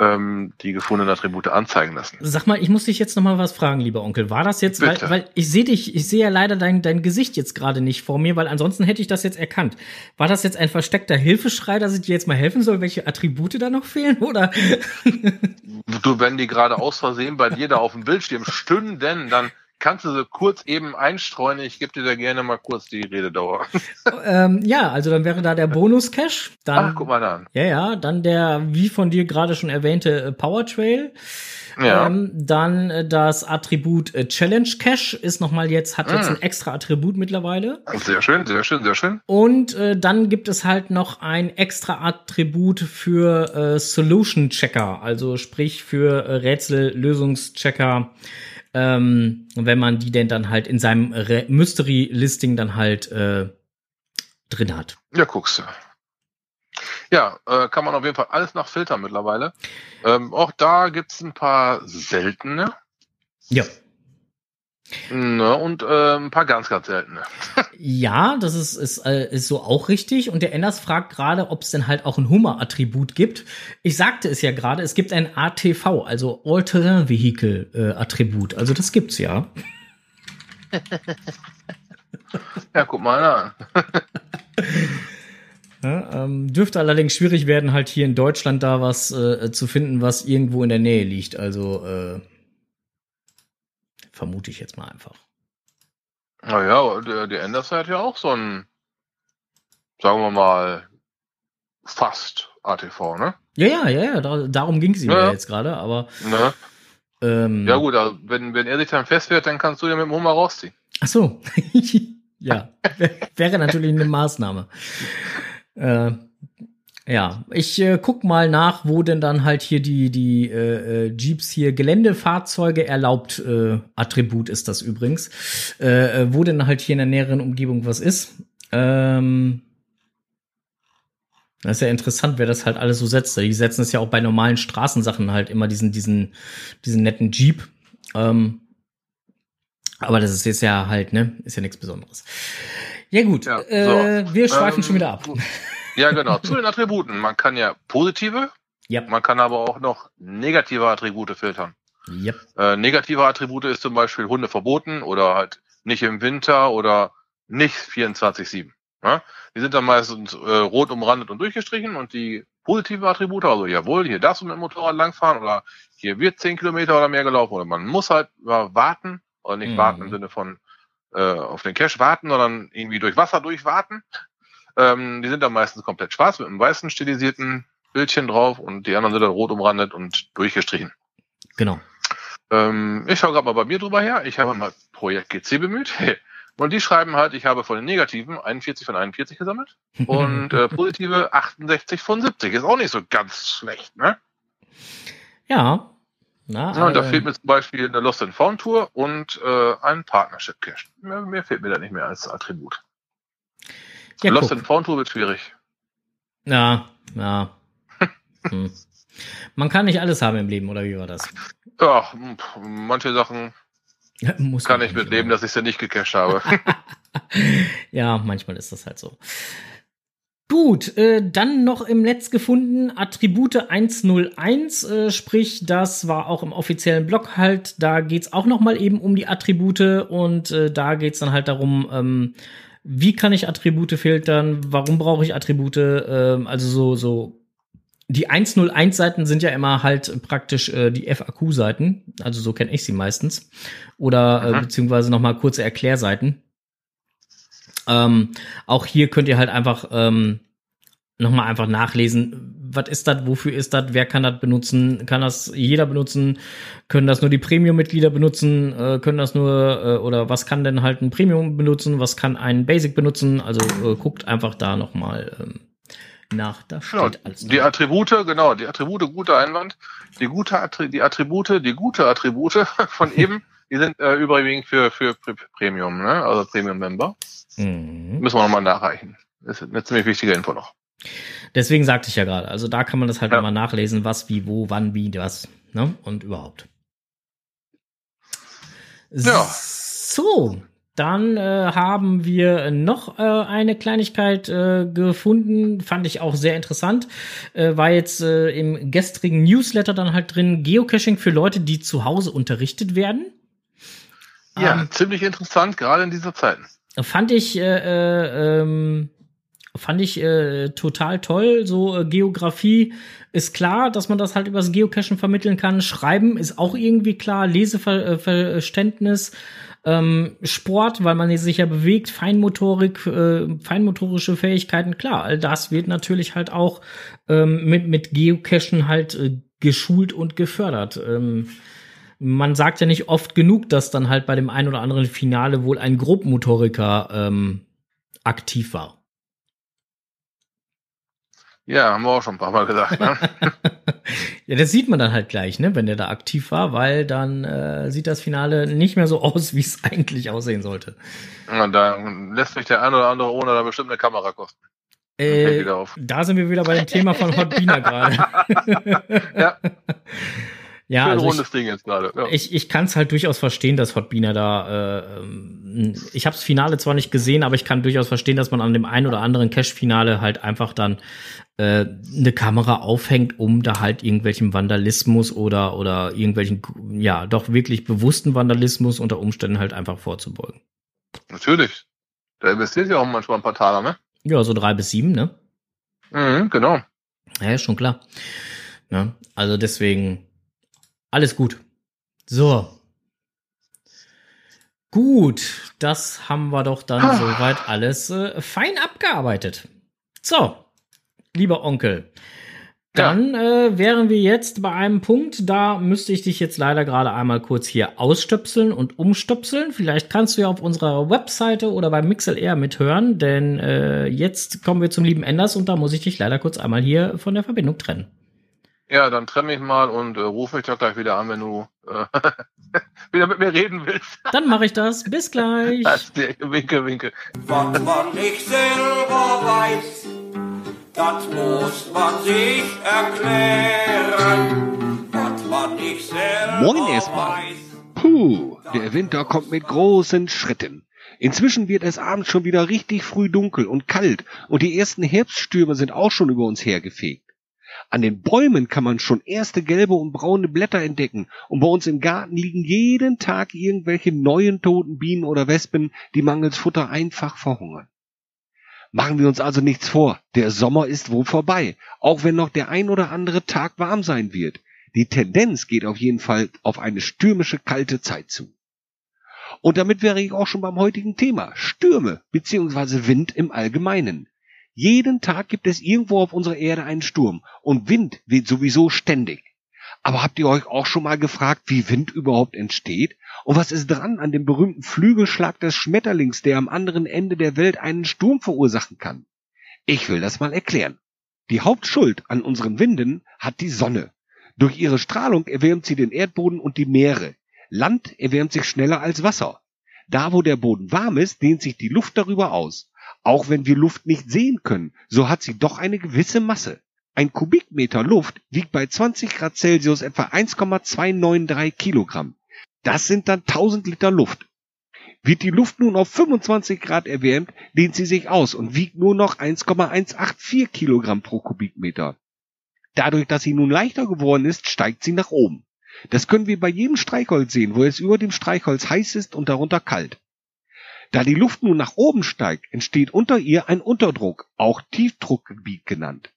ähm, die gefundenen Attribute anzeigen lassen. Sag mal, ich muss dich jetzt noch mal was fragen, lieber Onkel. War das jetzt, weil, weil ich sehe dich, ich sehe ja leider dein, dein Gesicht jetzt gerade nicht vor mir, weil ansonsten hätte ich das jetzt erkannt. War das jetzt ein versteckter Hilfeschrei, dass ich dir jetzt mal helfen soll, welche Attribute da noch fehlen? Oder? Du, wenn die gerade aus Versehen bei dir da auf dem Bildschirm stünden, dann kannst du sie kurz eben einstreuen. Ich gebe dir da gerne mal kurz die Rededauer. (laughs) ähm, ja, also dann wäre da der Bonus-Cache. Dann, Ach, guck mal an. Ja, ja, dann der, wie von dir gerade schon erwähnte, äh, Powertrail. Ja. Ähm, dann äh, das Attribut äh, Challenge Cache ist nochmal jetzt, hat jetzt Mm. ein extra Attribut mittlerweile. Sehr schön, sehr schön, sehr schön. Und äh, dann gibt es halt noch ein extra Attribut für äh, Solution Checker, also sprich für äh, Rätsel-Lösungschecker, ähm, wenn man die denn dann halt in seinem Re Mystery-Listing dann halt äh, drin hat. Ja, guckst du. Ja, äh, kann man auf jeden Fall alles nachfiltern mittlerweile. Ähm, auch da gibt's ein paar seltene Ja. Ne, und äh, ein paar ganz, ganz seltene. (laughs) Ja, das ist, ist, äh, ist so auch richtig. Und der Enders fragt gerade, ob es denn halt auch ein Hummer-Attribut gibt. Ich sagte es ja gerade, es gibt ein ATV, also All-Terrain-Vehicle-Attribut. Also das gibt's ja. Ja, guck mal an. (laughs) Ja, ähm, dürfte allerdings schwierig werden, halt hier in Deutschland da was äh, zu finden, was irgendwo in der Nähe liegt. Also äh, vermute ich jetzt mal einfach. Naja, der, der Enders hat ja auch so ein, sagen wir mal, fast ATV, ne? Ja, ja, ja, ja, da, darum ging es ihm Ja, ja, jetzt gerade, aber ne? ähm, Ja gut, also wenn, wenn er sich dann festfährt, dann kannst du ja mit dem Hummer rausziehen. Ach so. (laughs) ja, wär, wäre natürlich eine Maßnahme. Äh, ja, ich äh, guck mal nach, wo denn dann halt hier die die äh, äh, Jeeps hier Geländefahrzeuge erlaubt äh, Attribut ist das übrigens, äh, äh, wo denn halt hier in der näheren Umgebung was ist. Ähm, das ist ja interessant, wer das halt alles so setzt. Die setzen es ja auch bei normalen Straßensachen halt immer diesen diesen diesen netten Jeep. Ähm, aber das ist jetzt ja halt, ne? Ist ja nichts Besonderes. Ja, gut. Ja, äh, wir schweifen Ähm, schon wieder ab. Ja, genau. Zu den Attributen. Man kann ja positive, Ja. man kann aber auch noch negative Attribute filtern. Yep. Äh, negative Attribute ist zum Beispiel Hunde verboten oder halt nicht im Winter oder nicht 24-7. Ja? Die sind dann meistens äh, rot umrandet und durchgestrichen und die positiven Attribute, also jawohl, hier darfst du mit dem Motorrad langfahren oder hier wird 10 Kilometer oder mehr gelaufen oder man muss halt mal warten oder nicht Mhm. warten im Sinne von äh, auf den Cache warten, sondern irgendwie durch Wasser durchwarten. Ähm, die sind dann meistens komplett schwarz mit einem weißen stilisierten Bildchen drauf und die anderen sind dann rot umrandet und durchgestrichen. Genau. Ähm, ich schaue gerade mal bei mir drüber her. Ich habe mal Projekt GC bemüht. (laughs) Und die schreiben halt, ich habe von den Negativen 41 von 41 gesammelt (laughs) und äh, positive 68 von 70. Ist auch nicht so ganz schlecht, ne? ja. Na, Ja, und da äh, fehlt mir zum Beispiel eine Lost and Found Tour und äh, ein Partnership Cache. Mehr, mehr fehlt mir da nicht mehr als Attribut. Ja, Lost guck. and Found wird schwierig. Ja, ja. (laughs) hm. Man kann nicht alles haben im Leben, oder wie war das? Ja, manche Sachen (laughs) Muss kann ich nicht mit leben, immer. dass ich sie nicht gecached habe. (laughs) Ja, manchmal ist das halt so. Gut, äh, dann noch im Netz gefunden Attribute 101, äh, sprich, das war auch im offiziellen Blog halt, da geht's auch noch mal eben um die Attribute und äh, da geht's dann halt darum, ähm, wie kann ich Attribute filtern, warum brauche ich Attribute, ähm, also so, so die 101-Seiten sind ja immer halt praktisch äh, die FAQ-Seiten, also so kenne ich sie meistens, oder äh, beziehungsweise noch mal kurze Erklärseiten. Ähm, auch hier könnt ihr halt einfach ähm, nochmal einfach nachlesen, was ist das, wofür ist das, wer kann das benutzen, kann das jeder benutzen, können das nur die Premium-Mitglieder benutzen, äh, können das nur, äh, oder was kann denn halt ein Premium benutzen, was kann ein Basic benutzen, also äh, guckt einfach da nochmal ähm, nach, da Genau, die Attribute, genau, die Attribute, guter Einwand. Die gute Attri die Attribute, die gute Attribute (laughs) von eben, die sind äh, überwiegend für, für Pre- Premium, ne? also Premium-Member. Mhm. Müssen wir nochmal nachreichen. Das ist eine ziemlich wichtige Info noch. Deswegen sagte ich ja gerade, also da kann man das halt Ja. nochmal nachlesen, was, wie, wo, wann, wie, was, ne? Und überhaupt. Ja. So, dann äh, haben wir noch äh, eine Kleinigkeit äh, gefunden, fand ich auch sehr interessant. Äh, war jetzt äh, im gestrigen Newsletter dann halt drin, Geocaching für Leute, die zu Hause unterrichtet werden. Ja, Ähm, ziemlich interessant, gerade in dieser Zeit. Fand ich, äh, äh, ähm, fand ich äh, total toll. So äh, Geografie ist klar, dass man das halt übers Geocachen vermitteln kann. Schreiben ist auch irgendwie klar. Leseverständnis, ähm, Sport, weil man sich ja bewegt, Feinmotorik, äh, feinmotorische Fähigkeiten, klar. All das wird natürlich halt auch ähm, mit mit Geocachen halt äh, geschult und gefördert. Ähm, man sagt ja nicht oft genug, dass dann halt bei dem ein oder anderen Finale wohl ein Grobmotoriker ähm, aktiv war. Ja, haben wir auch schon ein paar Mal gesagt. Ne? (laughs) ja, das sieht man dann halt gleich, ne, wenn der da aktiv war, weil dann äh, sieht das Finale nicht mehr so (laughs) aus, wie es eigentlich aussehen sollte. Und da lässt sich der ein oder andere ohne da bestimmt eine Kamera kosten. Äh, da sind wir wieder bei dem Thema von Hot Beaner (laughs) gerade. Ja, ja, schön also ich, rundes Ding jetzt gerade. Ja. ich, ich kann es halt durchaus verstehen, dass Hot Beaner da. Äh, ähm, ich habe das Finale zwar nicht gesehen, aber ich kann durchaus verstehen, dass man an dem einen oder anderen Cash-Finale halt einfach dann äh, eine Kamera aufhängt, um da halt irgendwelchen Vandalismus oder oder irgendwelchen ja doch wirklich bewussten Vandalismus unter Umständen halt einfach vorzubeugen. Natürlich. Da investiert ja auch manchmal ein paar Taler, ne? Ja, so drei bis sieben, ne? Mhm, genau. Ja, ist schon klar. Ja, also deswegen alles gut. So. Gut, das haben wir doch dann Ah. soweit alles äh, fein abgearbeitet. So, lieber Onkel. Dann äh, wären wir jetzt bei einem Punkt, da müsste ich dich jetzt leider gerade einmal kurz hier ausstöpseln und umstöpseln. Vielleicht kannst du ja auf unserer Webseite oder beim MixLR mithören, denn äh, jetzt kommen wir zum lieben Enders und da muss ich dich leider kurz einmal hier von der Verbindung trennen. Ja, dann trenne mich mal und äh, rufe mich doch gleich wieder an, wenn du äh, (laughs) wieder mit mir reden willst. Dann mache ich das. Bis gleich. Das ist der Winke, Winke. Was man nicht selber weiß, das muss man sich erklären. Was man nicht selber Moin erstmal. weiß. Puh, der Winter kommt mit großen Schritten. Inzwischen wird es abends schon wieder richtig früh dunkel und kalt und die ersten Herbststürme sind auch schon über uns hergefegt. An den Bäumen kann man schon erste gelbe und braune Blätter entdecken und bei uns im Garten liegen jeden Tag irgendwelche neuen toten Bienen oder Wespen, die mangels Futter einfach verhungern. Machen wir uns also nichts vor, der Sommer ist wohl vorbei, auch wenn noch der ein oder andere Tag warm sein wird. Die Tendenz geht auf jeden Fall auf eine stürmische kalte Zeit zu. Und damit wäre ich auch schon beim heutigen Thema Stürme bzw. Wind im Allgemeinen. Jeden Tag gibt es irgendwo auf unserer Erde einen Sturm und Wind weht sowieso ständig. Aber habt ihr euch auch schon mal gefragt, wie Wind überhaupt entsteht? Und was ist dran an dem berühmten Flügelschlag des Schmetterlings, der am anderen Ende der Welt einen Sturm verursachen kann? Ich will das mal erklären. Die Hauptschuld an unseren Winden hat die Sonne. Durch ihre Strahlung erwärmt sie den Erdboden und die Meere. Land erwärmt sich schneller als Wasser. Da, wo der Boden warm ist, dehnt sich die Luft darüber aus. Auch wenn wir Luft nicht sehen können, so hat sie doch eine gewisse Masse. Ein Kubikmeter Luft wiegt bei 20 Grad Celsius etwa 1,293 Kilogramm. Das sind dann 1000 Liter Luft. Wird die Luft nun auf 25 Grad erwärmt, dehnt sie sich aus und wiegt nur noch 1,184 Kilogramm pro Kubikmeter. Dadurch, dass sie nun leichter geworden ist, steigt sie nach oben. Das können wir bei jedem Streichholz sehen, wo es über dem Streichholz heiß ist und darunter kalt. Da die Luft nun nach oben steigt, entsteht unter ihr ein Unterdruck, auch Tiefdruckgebiet genannt.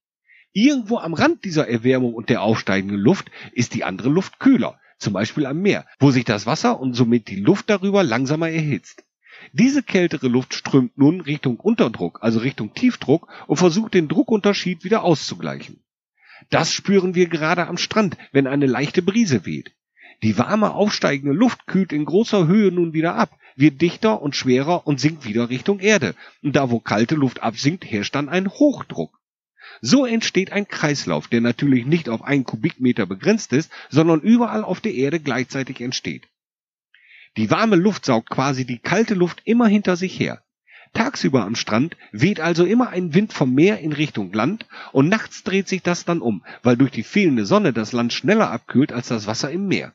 Irgendwo am Rand dieser Erwärmung und der aufsteigenden Luft ist die andere Luft kühler, zum Beispiel am Meer, wo sich das Wasser und somit die Luft darüber langsamer erhitzt. Diese kältere Luft strömt nun Richtung Unterdruck, also Richtung Tiefdruck und versucht den Druckunterschied wieder auszugleichen. Das spüren wir gerade am Strand, wenn eine leichte Brise weht. Die warme aufsteigende Luft kühlt in großer Höhe nun wieder ab, wird dichter und schwerer und sinkt wieder Richtung Erde. Und da wo kalte Luft absinkt, herrscht dann ein Hochdruck. So entsteht ein Kreislauf, der natürlich nicht auf einen Kubikmeter begrenzt ist, sondern überall auf der Erde gleichzeitig entsteht. Die warme Luft saugt quasi die kalte Luft immer hinter sich her. Tagsüber am Strand weht also immer ein Wind vom Meer in Richtung Land und nachts dreht sich das dann um, weil durch die fehlende Sonne das Land schneller abkühlt als das Wasser im Meer.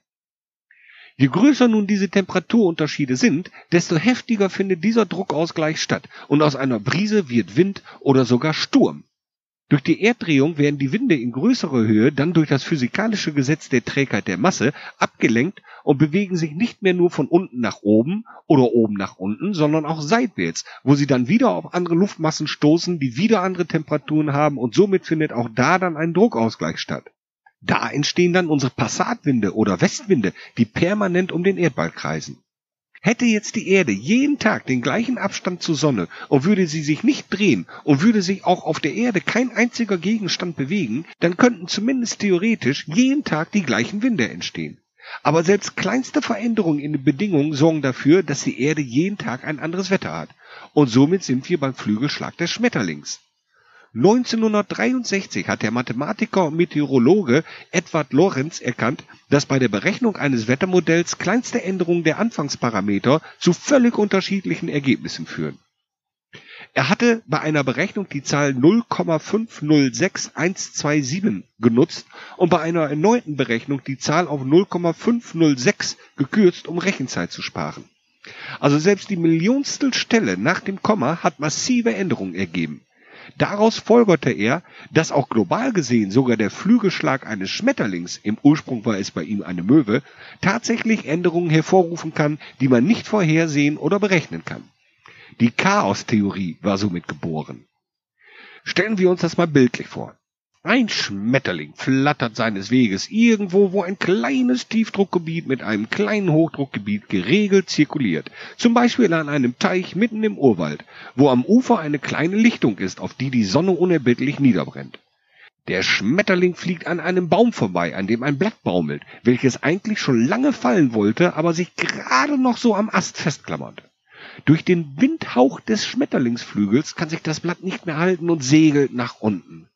Je größer nun diese Temperaturunterschiede sind, desto heftiger findet dieser Druckausgleich statt und aus einer Brise wird Wind oder sogar Sturm. Durch die Erddrehung werden die Winde in größerer Höhe dann durch das physikalische Gesetz der Trägheit der Masse abgelenkt und bewegen sich nicht mehr nur von unten nach oben oder oben nach unten, sondern auch seitwärts, wo sie dann wieder auf andere Luftmassen stoßen, die wieder andere Temperaturen haben und somit findet auch da dann ein Druckausgleich statt. Da entstehen dann unsere Passatwinde oder Westwinde, die permanent um den Erdball kreisen. Hätte jetzt die Erde jeden Tag den gleichen Abstand zur Sonne und würde sie sich nicht drehen und würde sich auch auf der Erde kein einziger Gegenstand bewegen, dann könnten zumindest theoretisch jeden Tag die gleichen Winde entstehen. Aber selbst kleinste Veränderungen in den Bedingungen sorgen dafür, dass die Erde jeden Tag ein anderes Wetter hat. Und somit sind wir beim Flügelschlag des Schmetterlings. 1963 hat der Mathematiker und Meteorologe Edward Lorenz erkannt, dass bei der Berechnung eines Wettermodells kleinste Änderungen der Anfangsparameter zu völlig unterschiedlichen Ergebnissen führen. Er hatte bei einer Berechnung die Zahl 0,506127 genutzt und bei einer erneuten Berechnung die Zahl auf 0,506 gekürzt, um Rechenzeit zu sparen. Also selbst die Millionstel Stelle nach dem Komma hat massive Änderungen ergeben. Daraus folgerte er, dass auch global gesehen sogar der Flügelschlag eines Schmetterlings, im Ursprung war es bei ihm eine Möwe, tatsächlich Änderungen hervorrufen kann, die man nicht vorhersehen oder berechnen kann. Die Chaostheorie war somit geboren. Stellen wir uns das mal bildlich vor. Ein Schmetterling flattert seines Weges irgendwo, wo ein kleines Tiefdruckgebiet mit einem kleinen Hochdruckgebiet geregelt zirkuliert. Zum Beispiel an einem Teich mitten im Urwald, wo am Ufer eine kleine Lichtung ist, auf die die Sonne unerbittlich niederbrennt. Der Schmetterling fliegt an einem Baum vorbei, an dem ein Blatt baumelt, welches eigentlich schon lange fallen wollte, aber sich gerade noch so am Ast festklammert. Durch den Windhauch des Schmetterlingsflügels kann sich das Blatt nicht mehr halten und segelt nach unten.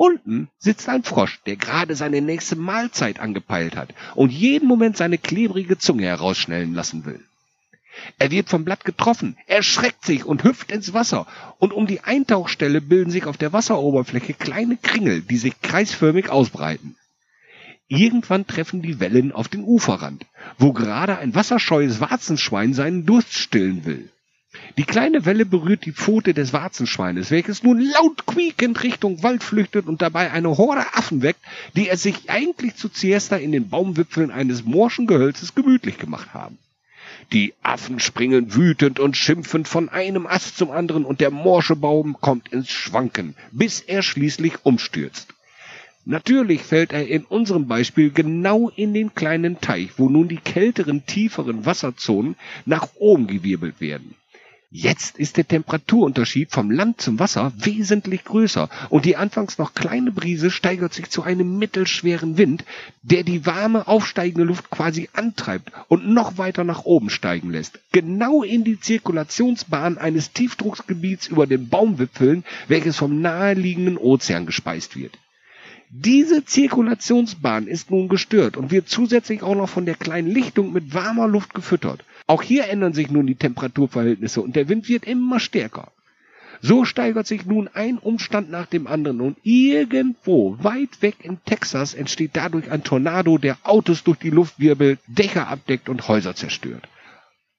Unten sitzt ein Frosch, der gerade seine nächste Mahlzeit angepeilt hat und jeden Moment seine klebrige Zunge herausschnellen lassen will. Er wird vom Blatt getroffen, erschreckt sich und hüpft ins Wasser, und um die Eintauchstelle bilden sich auf der Wasseroberfläche kleine Kringel, die sich kreisförmig ausbreiten. Irgendwann treffen die Wellen auf den Uferrand, wo gerade ein wasserscheues Warzenschwein seinen Durst stillen will. Die kleine Welle berührt die Pfote des Warzenschweines, welches nun laut quiekend Richtung Wald flüchtet und dabei eine Horde Affen weckt, die es sich eigentlich zu Siesta in den Baumwipfeln eines morschen Gehölzes gemütlich gemacht haben. Die Affen springen wütend und schimpfend von einem Ast zum anderen und der morsche Baum kommt ins Schwanken, bis er schließlich umstürzt. Natürlich fällt er in unserem Beispiel genau in den kleinen Teich, wo nun die kälteren, tieferen Wasserzonen nach oben gewirbelt werden. Jetzt ist der Temperaturunterschied vom Land zum Wasser wesentlich größer und die anfangs noch kleine Brise steigert sich zu einem mittelschweren Wind, der die warme aufsteigende Luft quasi antreibt und noch weiter nach oben steigen lässt. Genau in die Zirkulationsbahn eines Tiefdrucksgebiets über den Baumwipfeln, welches vom naheliegenden Ozean gespeist wird. Diese Zirkulationsbahn ist nun gestört und wird zusätzlich auch noch von der kleinen Lichtung mit warmer Luft gefüttert. Auch hier ändern sich nun die Temperaturverhältnisse und der Wind wird immer stärker. So steigert sich nun ein Umstand nach dem anderen und irgendwo weit weg in Texas entsteht dadurch ein Tornado, der Autos durch die Luft wirbelt, Dächer abdeckt und Häuser zerstört.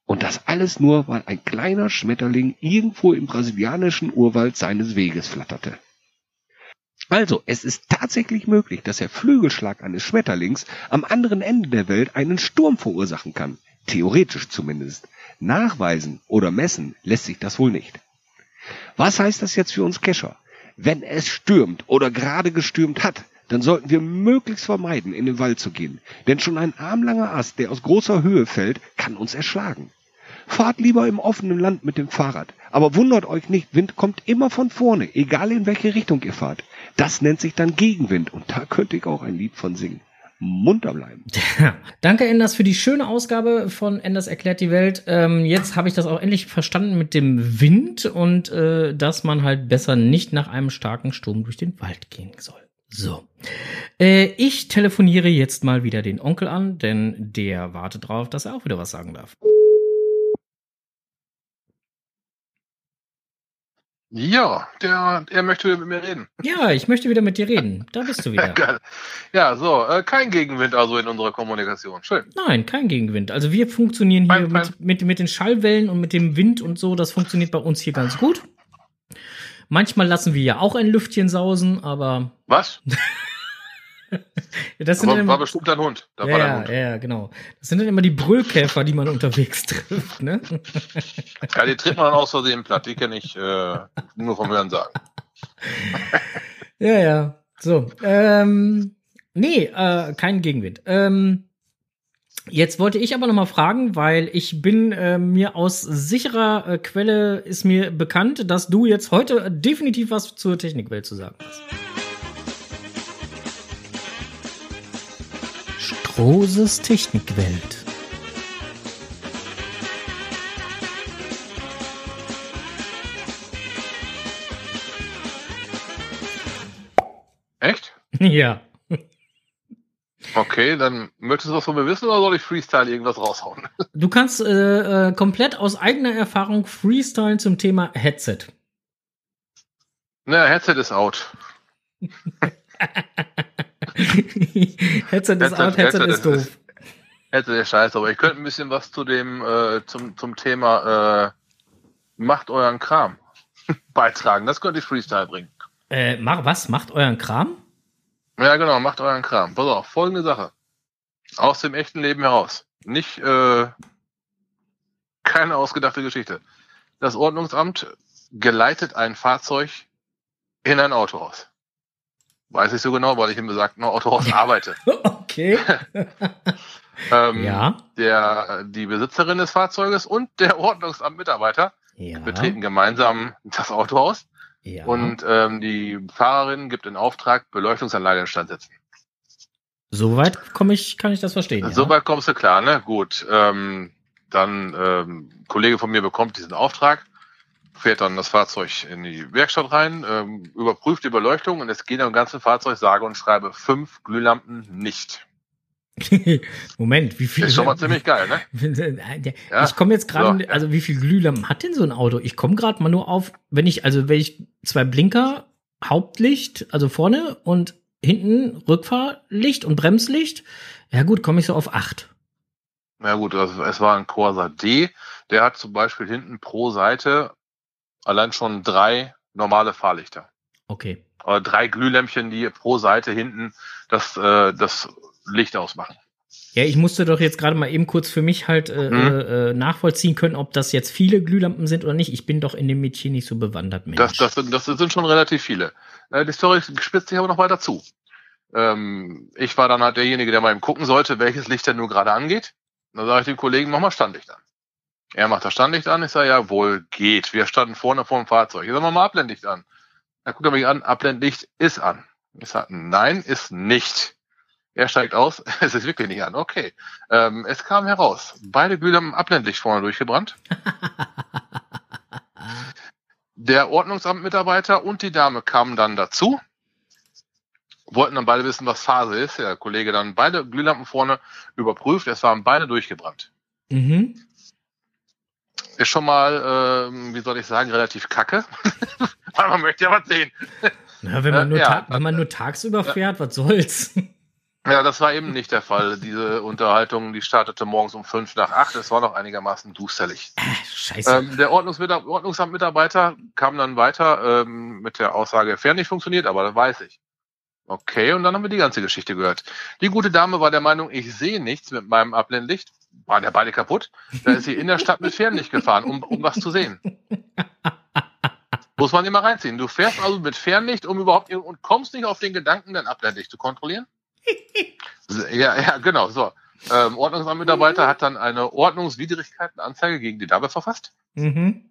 Und das alles nur, weil ein kleiner Schmetterling irgendwo im brasilianischen Urwald seines Weges flatterte. Also, es ist tatsächlich möglich, dass der Flügelschlag eines Schmetterlings am anderen Ende der Welt einen Sturm verursachen kann. Theoretisch zumindest. Nachweisen oder messen lässt sich das wohl nicht. Was heißt das jetzt für uns Kescher? Wenn es stürmt oder gerade gestürmt hat, dann sollten wir möglichst vermeiden, in den Wald zu gehen. Denn schon ein armlanger Ast, der aus großer Höhe fällt, kann uns erschlagen. Fahrt lieber im offenen Land mit dem Fahrrad. Aber wundert euch nicht, Wind kommt immer von vorne, egal in welche Richtung ihr fahrt. Das nennt sich dann Gegenwind und da könnte ich auch ein Lied von singen. Munter bleiben. (laughs) Danke, Enders, für die schöne Ausgabe von Enders erklärt die Welt. Ähm, jetzt habe ich das auch endlich verstanden mit dem Wind und äh, dass man halt besser nicht nach einem starken Sturm durch den Wald gehen soll. So. Äh, ich telefoniere jetzt mal wieder den Onkel an, denn der wartet drauf, dass er auch wieder was sagen darf. Ja, der, er möchte mit mir reden. Ja, ich möchte wieder mit dir reden. Da bist du (laughs) wieder. Ja, so, äh, kein Gegenwind also in unserer Kommunikation. Schön. Nein, kein Gegenwind. Also wir funktionieren hier mit, mit, mit den Schallwellen und mit dem Wind und so. Das funktioniert bei uns hier ganz gut. Manchmal lassen wir ja auch ein Lüftchen sausen, aber Was? (laughs) (laughs) das sind War, dann war immer, bestimmt ein Hund. Da ja, ja, Hund. ja, genau. Das sind dann immer die Brüllkäfer, die man (laughs) unterwegs trifft, ne? (laughs) Ja, die tritt man dann aus Versehen platt. Die kenne ich äh, nur vom Hören sagen. Ja, ja. So. Ähm, nee, äh, kein Gegenwind. Ähm, jetzt wollte ich aber noch mal fragen, weil ich bin äh, mir aus sicherer äh, Quelle ist mir bekannt, dass du jetzt heute definitiv was zur Technikwelt zu sagen hast. Stroses Technikwelt. Echt? Ja. Okay, dann möchtest du was von mir wissen oder soll ich Freestyle irgendwas raushauen? Du kannst äh, äh, komplett aus eigener Erfahrung freestylen zum Thema Headset. Na, Headset ist out. (laughs) Headset ist out, Headset ist- doof. Headset ist scheiße, aber ich könnte ein bisschen was zu dem, äh, zum, zum Thema äh, macht euren Kram (laughs) beitragen. Das könnte ich Freestyle bringen. Äh, mach, was? Macht euren Kram? Ja, genau, macht euren Kram. Pass auf, folgende Sache. Aus dem echten Leben heraus. Nicht, äh, keine ausgedachte Geschichte. Das Ordnungsamt geleitet ein Fahrzeug in ein Autohaus. Weiß ich so genau, weil ich im besagten Autohaus arbeite. (laughs) Okay. (laughs) Ähm, Ja. Der, die Besitzerin des Fahrzeuges und der Ordnungsamtmitarbeiter Ja. betreten gemeinsam das Autohaus ja. und ähm, die Fahrerin gibt in Auftrag, Beleuchtungsanlage instand setzen. Soweit komme ich, kann ich das verstehen. Ja. Soweit kommst du klar, ne? Gut. Ähm, dann ähm, ein Kollege von mir bekommt diesen Auftrag, fährt dann das Fahrzeug in die Werkstatt rein, ähm, überprüft die Beleuchtung und es gehen am ganzen Fahrzeug sage und schreibe fünf Glühlampen nicht. (laughs) Moment, wie viel? Ist schon mal ziemlich geil, ne? (laughs) Ja, ich komme jetzt gerade, so. also wie viel Glühlampen hat denn so ein Auto? Ich komme gerade mal nur auf, wenn ich, also wenn ich zwei Blinker, Hauptlicht, also vorne und hinten Rückfahrlicht und Bremslicht, ja gut, komme ich so auf acht. Na gut, also es war ein Corsa D, der hat zum Beispiel hinten pro Seite allein schon drei normale Fahrlichter. Okay. Oder drei Glühlämpchen, die pro Seite hinten das, äh, das Licht ausmachen. Ja, ich musste doch jetzt gerade mal eben kurz für mich halt äh, Mhm. äh, nachvollziehen können, ob das jetzt viele Glühlampen sind oder nicht. Ich bin doch in dem Mädchen nicht so bewandert, Mensch. Das, das, sind, das sind schon relativ viele. Äh, die Story spitzt sich aber noch weiter zu. Ähm, ich war dann halt derjenige, der mal eben gucken sollte, welches Licht denn nur gerade angeht. Dann sage ich dem Kollegen, mach mal Standlicht an. Er macht das Standlicht an. Ich sage, jawohl, geht. Wir standen vorne vor dem Fahrzeug. Ich sage, mal Abblendlicht an. Dann guckt er mich an, Abblendlicht ist an. Ich sage, nein, ist nicht. Er steigt aus, (laughs) es ist wirklich nicht an. Okay. Ähm, es kam heraus, beide Glühlampen Abblendlicht vorne durchgebrannt. (laughs) Der Ordnungsamtmitarbeiter und die Dame kamen dann dazu, wollten dann beide wissen, was Phase ist. Der Kollege dann beide Glühlampen vorne überprüft, es waren beide durchgebrannt. Mhm. Ist schon mal, ähm, wie soll ich sagen, relativ kacke. (laughs) Aber man möchte ja was sehen. Na, wenn man, Äh, nur, ja, wenn man nur tagsüber fährt, was soll's? Ja, das war eben nicht der Fall. Diese Unterhaltung, die startete morgens um fünf nach acht. Es war noch einigermaßen dusterlich. Scheiße. Ähm, der Ordnungsamtmitarbeiter kam dann weiter ähm, mit der Aussage, Fern nicht funktioniert, aber das weiß ich. Okay, und dann haben wir die ganze Geschichte gehört. Die gute Dame war der Meinung, ich sehe nichts mit meinem Abblendlicht. Waren ja beide kaputt. Da ist sie in der Stadt mit Fernlicht gefahren, um, um was zu sehen. Muss man immer reinziehen. Du fährst also mit Fernlicht, um überhaupt und kommst nicht auf den Gedanken, dein Abblendlicht zu kontrollieren? (laughs) ja, ja, genau, so. ähm, Ordnungsamtmitarbeiter hat dann eine Ordnungswidrigkeitenanzeige gegen die Dame verfasst, Mhm.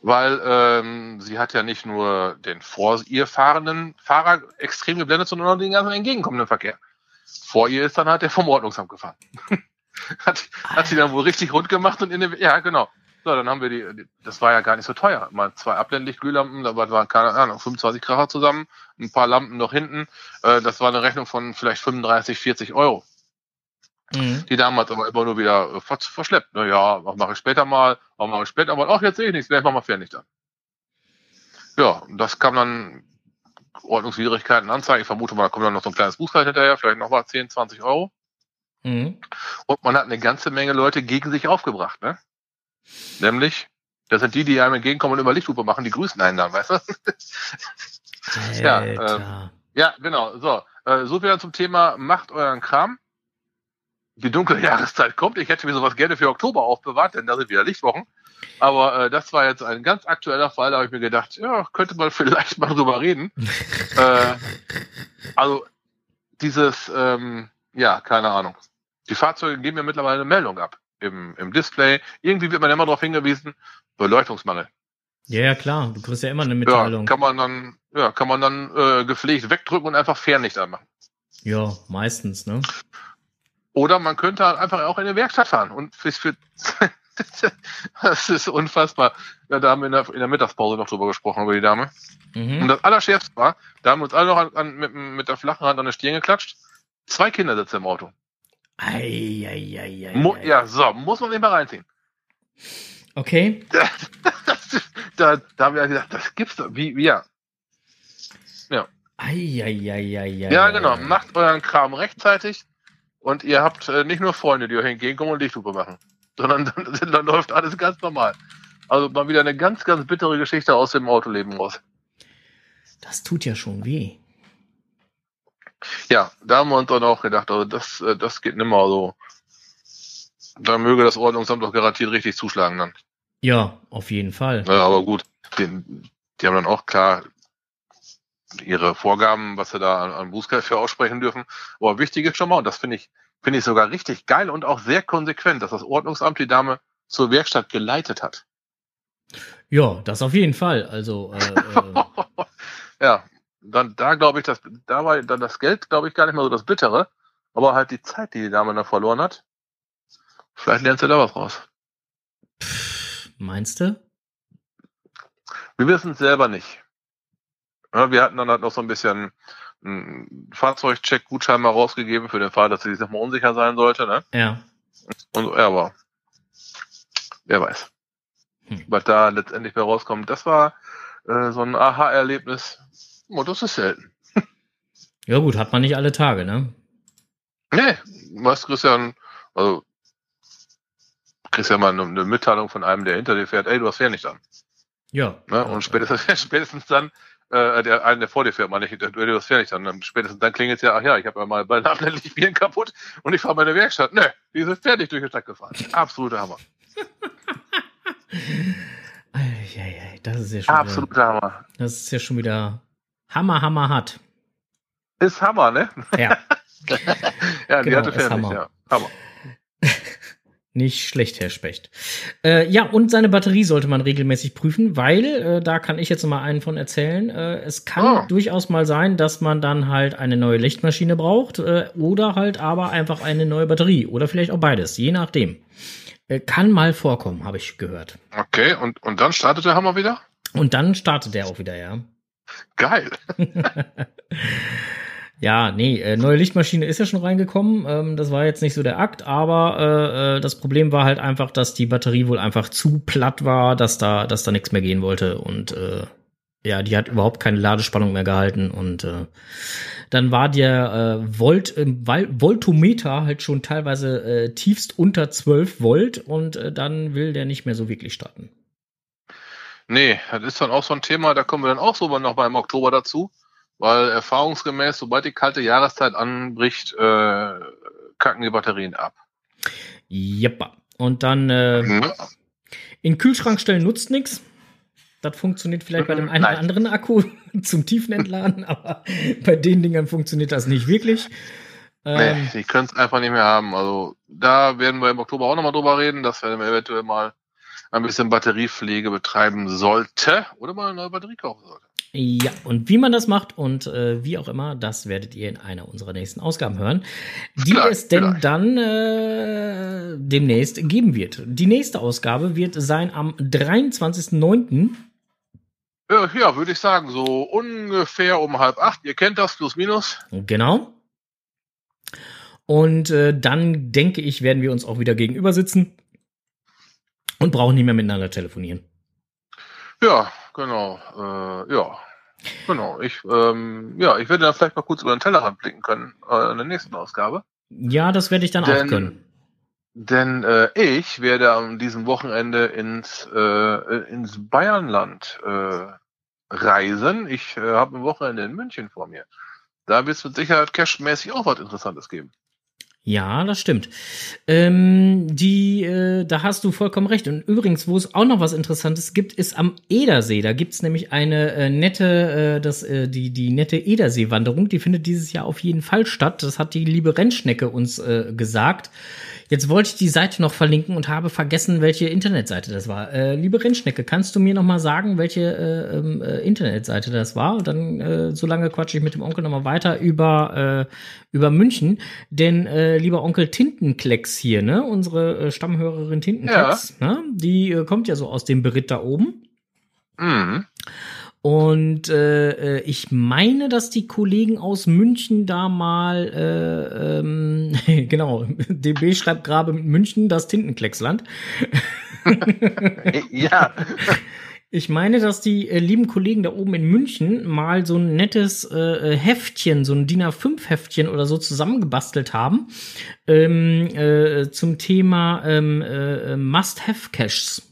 weil ähm, sie hat ja nicht nur den vor ihr fahrenden Fahrer extrem geblendet, sondern auch den ganzen entgegenkommenden Verkehr. Vor ihr ist dann halt der vom Ordnungsamt gefahren. (laughs) (laughs) hat, hat sie dann wohl richtig rund gemacht und in den, ja, genau. So, dann haben wir die, die das war ja gar nicht so teuer. Mal zwei Abblendlichtglühlampen, da waren, keine Ahnung, 25 Kracher zusammen, ein paar Lampen noch hinten. Äh, das war eine Rechnung von vielleicht 35, 40 Euro. Mhm. Die Dame hat aber immer nur wieder äh, ver verschleppt. Naja, mache ich später mal, auch mache ich später mal. Ach, jetzt sehe ich nichts, gleich machen wir fertig dann. Ja, und das kam dann Ordnungswidrigkeiten anzeigen. Ich vermute mal, da kommt dann noch so ein kleines Bußgeld hinterher, vielleicht nochmal 10, 20 Euro. Mhm. Und man hat eine ganze Menge Leute gegen sich aufgebracht, ne? Nämlich, das sind die, die einem entgegenkommen und immer Lichthupe machen, die grüßen einen dann, weißt du? (laughs) Ja, Alter. ja, genau. So, äh, so dann zum Thema macht euren Kram. Die dunkle Jahreszeit kommt. Ich hätte mir sowas gerne für Oktober aufbewahrt, denn da sind wieder Lichtwochen. Aber äh, das war jetzt ein ganz aktueller Fall, da habe ich mir gedacht, ja, könnte man (laughs) vielleicht mal drüber reden. (laughs) äh, also dieses, ähm, ja, keine Ahnung. Die Fahrzeuge geben ja mittlerweile eine Meldung ab im, im Display. Irgendwie wird man immer darauf hingewiesen, Beleuchtungsmangel. Ja, ja, klar. Du kriegst ja immer eine Ja, Mitteilung. kann man dann, ja, kann man dann äh, gepflegt wegdrücken und einfach Fernlicht anmachen. Ja, meistens, ne? Oder man könnte halt einfach auch in eine Werkstatt fahren und für, (laughs) das ist unfassbar. Ja, da haben wir in der, in der Mittagspause noch drüber gesprochen, über die Dame. Und Mhm. das Allerschärfste war, da haben wir uns alle noch an, an, mit, mit der flachen Hand an der Stirn geklatscht. Zwei Kinder sitzen im Auto. Ei, ei, ei, ei, Mu ei. ja, so, muss man sich mal reinziehen. Okay. (laughs) da, da haben wir gedacht, das gibt's doch. Wie, wie ja. Ei, ei, ei, ei, ei, Ja, genau. Macht euren Kram rechtzeitig und ihr habt äh, nicht nur Freunde, die euch entgegenkommen und Lichthupe machen, (laughs) sondern dann, dann läuft alles ganz normal. Also mal wieder eine ganz, ganz bittere Geschichte aus dem Autoleben raus. Das tut ja schon weh. Ja, da haben wir uns dann auch gedacht, also das, äh, das geht nimmer so. Da möge das Ordnungsamt doch garantiert richtig zuschlagen dann. Ja, auf jeden Fall. Ja, aber gut, die, die haben dann auch klar ihre Vorgaben, was sie da an, an Bußgeld für aussprechen dürfen. Aber wichtig ist schon mal, und das finde ich, finde ich sogar richtig geil und auch sehr konsequent, dass das Ordnungsamt die Dame zur Werkstatt geleitet hat. Ja, das auf jeden Fall. Also, äh, äh, (laughs) ja, dann da glaube ich, dass da war dann das Geld, glaube ich, gar nicht mehr so das Bittere, aber halt die Zeit, die die Dame da verloren hat. Vielleicht lernt sie da was raus. meinst du? Wir wissen es selber nicht. Ja, wir hatten dann halt noch so ein bisschen einen Fahrzeugcheck-Gutschein mal rausgegeben für den Fall, dass sie sich nochmal unsicher sein sollte. Ne? Ja. Und ja, aber wer weiß. Hm. Was da letztendlich bei rauskommt, das war äh, so ein Aha-Erlebnis. Das ist selten. Ja, gut, hat man nicht alle Tage, ne? Nee, was Christian, also kriegst ja mal eine, eine Mitteilung von einem, der hinter dir fährt, ey, du hast Fernlicht an. Ja. Ne? Und spätestens, (laughs) spätestens dann, äh, der einen, der vor dir fährt, meine ich, du hast Fernlicht an. Und spätestens dann klingelt ja, ach ja, ich habe ja mal bei Nachländlich Bieren kaputt und ich fahre meine Werkstatt. Ne, die sind fertig durch die Stadt gefahren. Absoluter Hammer. (laughs) Das ist ja schon wieder, Absoluter Hammer. das ist ja schon wieder Hammer, Hammer hat. Ist Hammer, ne? Ja, (laughs) Ja, die Genau, hatte Fernlicht, Hammer. ja. Hammer. (laughs) nicht schlecht, Herr Specht. Äh, ja, und seine Batterie sollte man regelmäßig prüfen, weil, äh, da kann ich jetzt mal einen von erzählen, äh, es kann Oh. durchaus mal sein, dass man dann halt eine neue Lichtmaschine braucht äh, oder halt aber einfach eine neue Batterie oder vielleicht auch beides, je nachdem. Äh, kann mal vorkommen, habe ich gehört. Okay, und, und dann startet der Hammer wieder? Und dann startet er auch wieder, ja. Geil. (laughs) Ja, nee, äh, neue Lichtmaschine ist ja schon reingekommen. Ähm, das war jetzt nicht so der Akt, aber äh, äh, das Problem war halt einfach, dass die Batterie wohl einfach zu platt war, dass da, dass da nichts mehr gehen wollte und äh, ja, die hat überhaupt keine Ladespannung mehr gehalten und äh, dann war der äh, Volt, äh, Voltometer halt schon teilweise äh, tiefst unter 12 Volt und äh, dann will der nicht mehr so wirklich starten. Nee, das ist dann auch so ein Thema, da kommen wir dann auch so noch mal im Oktober dazu, weil erfahrungsgemäß, sobald die kalte Jahreszeit anbricht, äh, kacken die Batterien ab. Jeppa. Und dann äh, Mhm. In Kühlschrank stellen nutzt nix. Das funktioniert vielleicht bei dem einen oder anderen Akku (laughs) zum Tiefen entladen, (laughs) aber bei den Dingern funktioniert das nicht wirklich. Ähm, nee, die können es einfach nicht mehr haben. Also da werden wir im Oktober auch nochmal drüber reden, dass wir eventuell mal ein bisschen Batteriepflege betreiben sollte oder mal eine neue Batterie kaufen sollte. Ja, und wie man das macht und äh, wie auch immer, das werdet ihr in einer unserer nächsten Ausgaben hören, die Vielleicht, es denn vielleicht. dann äh, demnächst geben wird. Die nächste Ausgabe wird sein am 23.09. Ja, ja würde ich sagen, so ungefähr um halb acht. Ihr kennt das, plus minus. Genau. Und äh, dann denke ich, werden wir uns auch wieder gegenüber sitzen und brauchen nicht mehr miteinander telefonieren. Ja, genau. Äh, ja, genau. Ich, ähm, ja, ich werde dann vielleicht mal kurz über den Tellerrand blicken können äh, in der nächsten Ausgabe. Ja, das werde ich dann auch Denn- können. Denn äh, ich werde an diesem Wochenende ins, äh, ins Bayernland äh, reisen. Ich äh, habe ein Wochenende in München vor mir. Da wird es mit Sicherheit cashmäßig auch was Interessantes geben. Ja, das stimmt. Ähm, die, äh, da hast du vollkommen recht. Und übrigens, wo es auch noch was Interessantes gibt, ist am Edersee. Da gibt's nämlich eine äh, nette, äh, das, äh, die, die nette Edersee-Wanderung. Die findet dieses Jahr auf jeden Fall statt. Das hat die liebe Rennschnecke uns äh, gesagt. Jetzt wollte ich die Seite noch verlinken und habe vergessen, welche Internetseite das war. Äh, liebe Rennschnecke, kannst du mir noch mal sagen, welche äh, ähm, äh, Internetseite das war? Und dann, äh, so lange quatsche ich mit dem Onkel noch mal weiter über, äh, über München. Denn, äh, lieber Onkel Tintenklecks hier, ne, unsere äh, Stammhörerin Tintenklecks, ne, die kommt ja so aus dem Beritt da oben. Mhm. Und äh, äh, ich meine, dass die Kollegen aus München da mal, äh, ähm, (laughs) genau, DB schreibt gerade mit München das Tintenklecksland. (laughs) ja, (laughs) Ich meine, dass die äh, lieben Kollegen da oben in München mal so ein nettes äh, äh, Heftchen, so ein DIN A5-Heftchen oder so zusammengebastelt haben ähm, äh, zum Thema ähm, äh, Must-Have-Caches.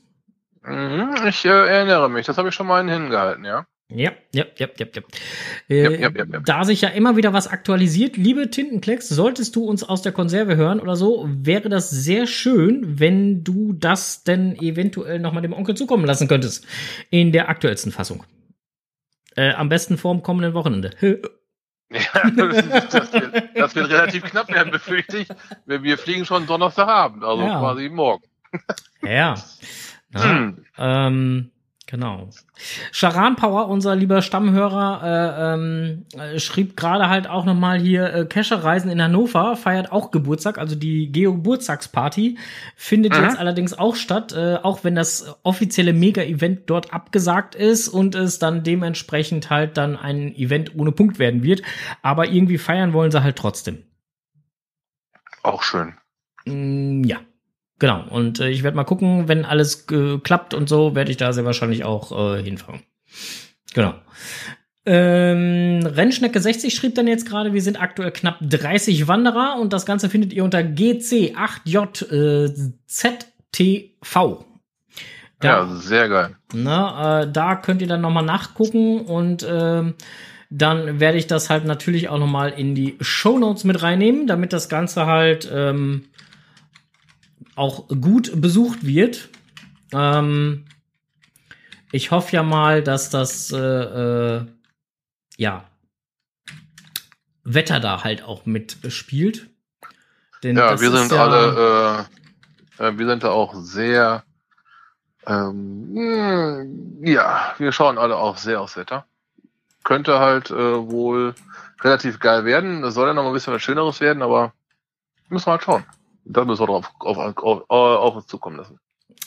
Mhm, ich äh, erinnere mich. Das habe ich schon mal hingehalten, ja. Ja, ja, ja, ja, ja. Äh, Ja, ja, ja, ja. Da sich ja immer wieder was aktualisiert, liebe Tintenklecks, solltest du uns aus der Konserve hören oder so, wäre das sehr schön, wenn du das denn eventuell nochmal dem Onkel zukommen lassen könntest. In der aktuellsten Fassung. Äh, am besten vorm kommenden Wochenende. (laughs) Ja, (laughs) das, wird, das wird relativ knapp werden, befürchte ich. Wir, wir fliegen schon Donnerstagabend, also quasi morgen. ja. (laughs) Hm. ähm, genau. Charan Power, unser lieber Stammhörer, äh, ähm, äh, schrieb gerade halt auch noch mal hier äh, Kescherreisen in Hannover feiert auch Geburtstag, also die Geburtstagsparty findet Mhm. jetzt allerdings auch statt, äh, auch wenn das offizielle Mega-Event dort abgesagt ist und es dann dementsprechend halt dann ein Event ohne Punkt werden wird, aber irgendwie feiern wollen sie halt trotzdem. Auch schön. Mm, ja. Genau. Und äh, ich werde mal gucken, wenn alles äh, klappt und so, werde ich da sehr wahrscheinlich auch äh, hinfahren. Genau. Ähm, Rennschnecke 60 schrieb dann jetzt gerade, wir sind aktuell knapp 30 Wanderer und das Ganze findet ihr unter GC8J äh, ZTV. Ja, sehr geil. Na, äh, da könnt ihr dann nochmal nachgucken und ähm, dann werde ich das halt natürlich auch nochmal in die Shownotes mit reinnehmen, damit das Ganze halt ähm, auch gut besucht wird. Ähm, ich hoffe ja mal, dass das äh, äh, ja Wetter da halt auch mitspielt. Denn Ja, wir sind ja- alle, äh, äh, wir sind da auch sehr, ähm, mh, ja, wir schauen alle auch sehr aufs Wetter. Könnte halt äh, wohl relativ geil werden. Es soll ja noch mal ein bisschen was Schöneres werden, aber müssen wir halt schauen. Da müssen wir drauf auf, auf, auf uns zukommen lassen.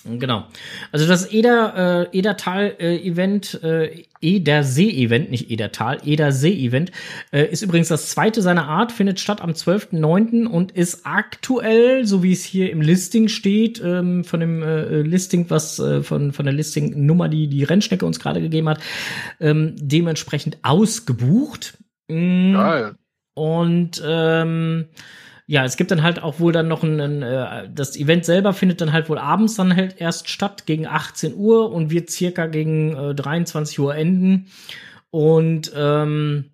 Genau. Also das Eder, äh, Edertal-Event, äh, Edersee-Event, nicht Edertal, Edersee-Event, äh, ist übrigens das zweite seiner Art, findet statt am 12.09. und ist aktuell, so wie es hier im Listing steht, ähm, von dem äh, Listing, was äh, von, von der Listing-Nummer, die die Rennschnecke uns gerade gegeben hat, ähm, dementsprechend ausgebucht. Mm. Geil. Und ähm, ja, es gibt dann halt auch wohl dann noch ein, ein äh, das Event selber findet dann halt wohl abends dann halt erst statt gegen 18 Uhr und wird circa gegen äh, 23 Uhr enden. Und ähm,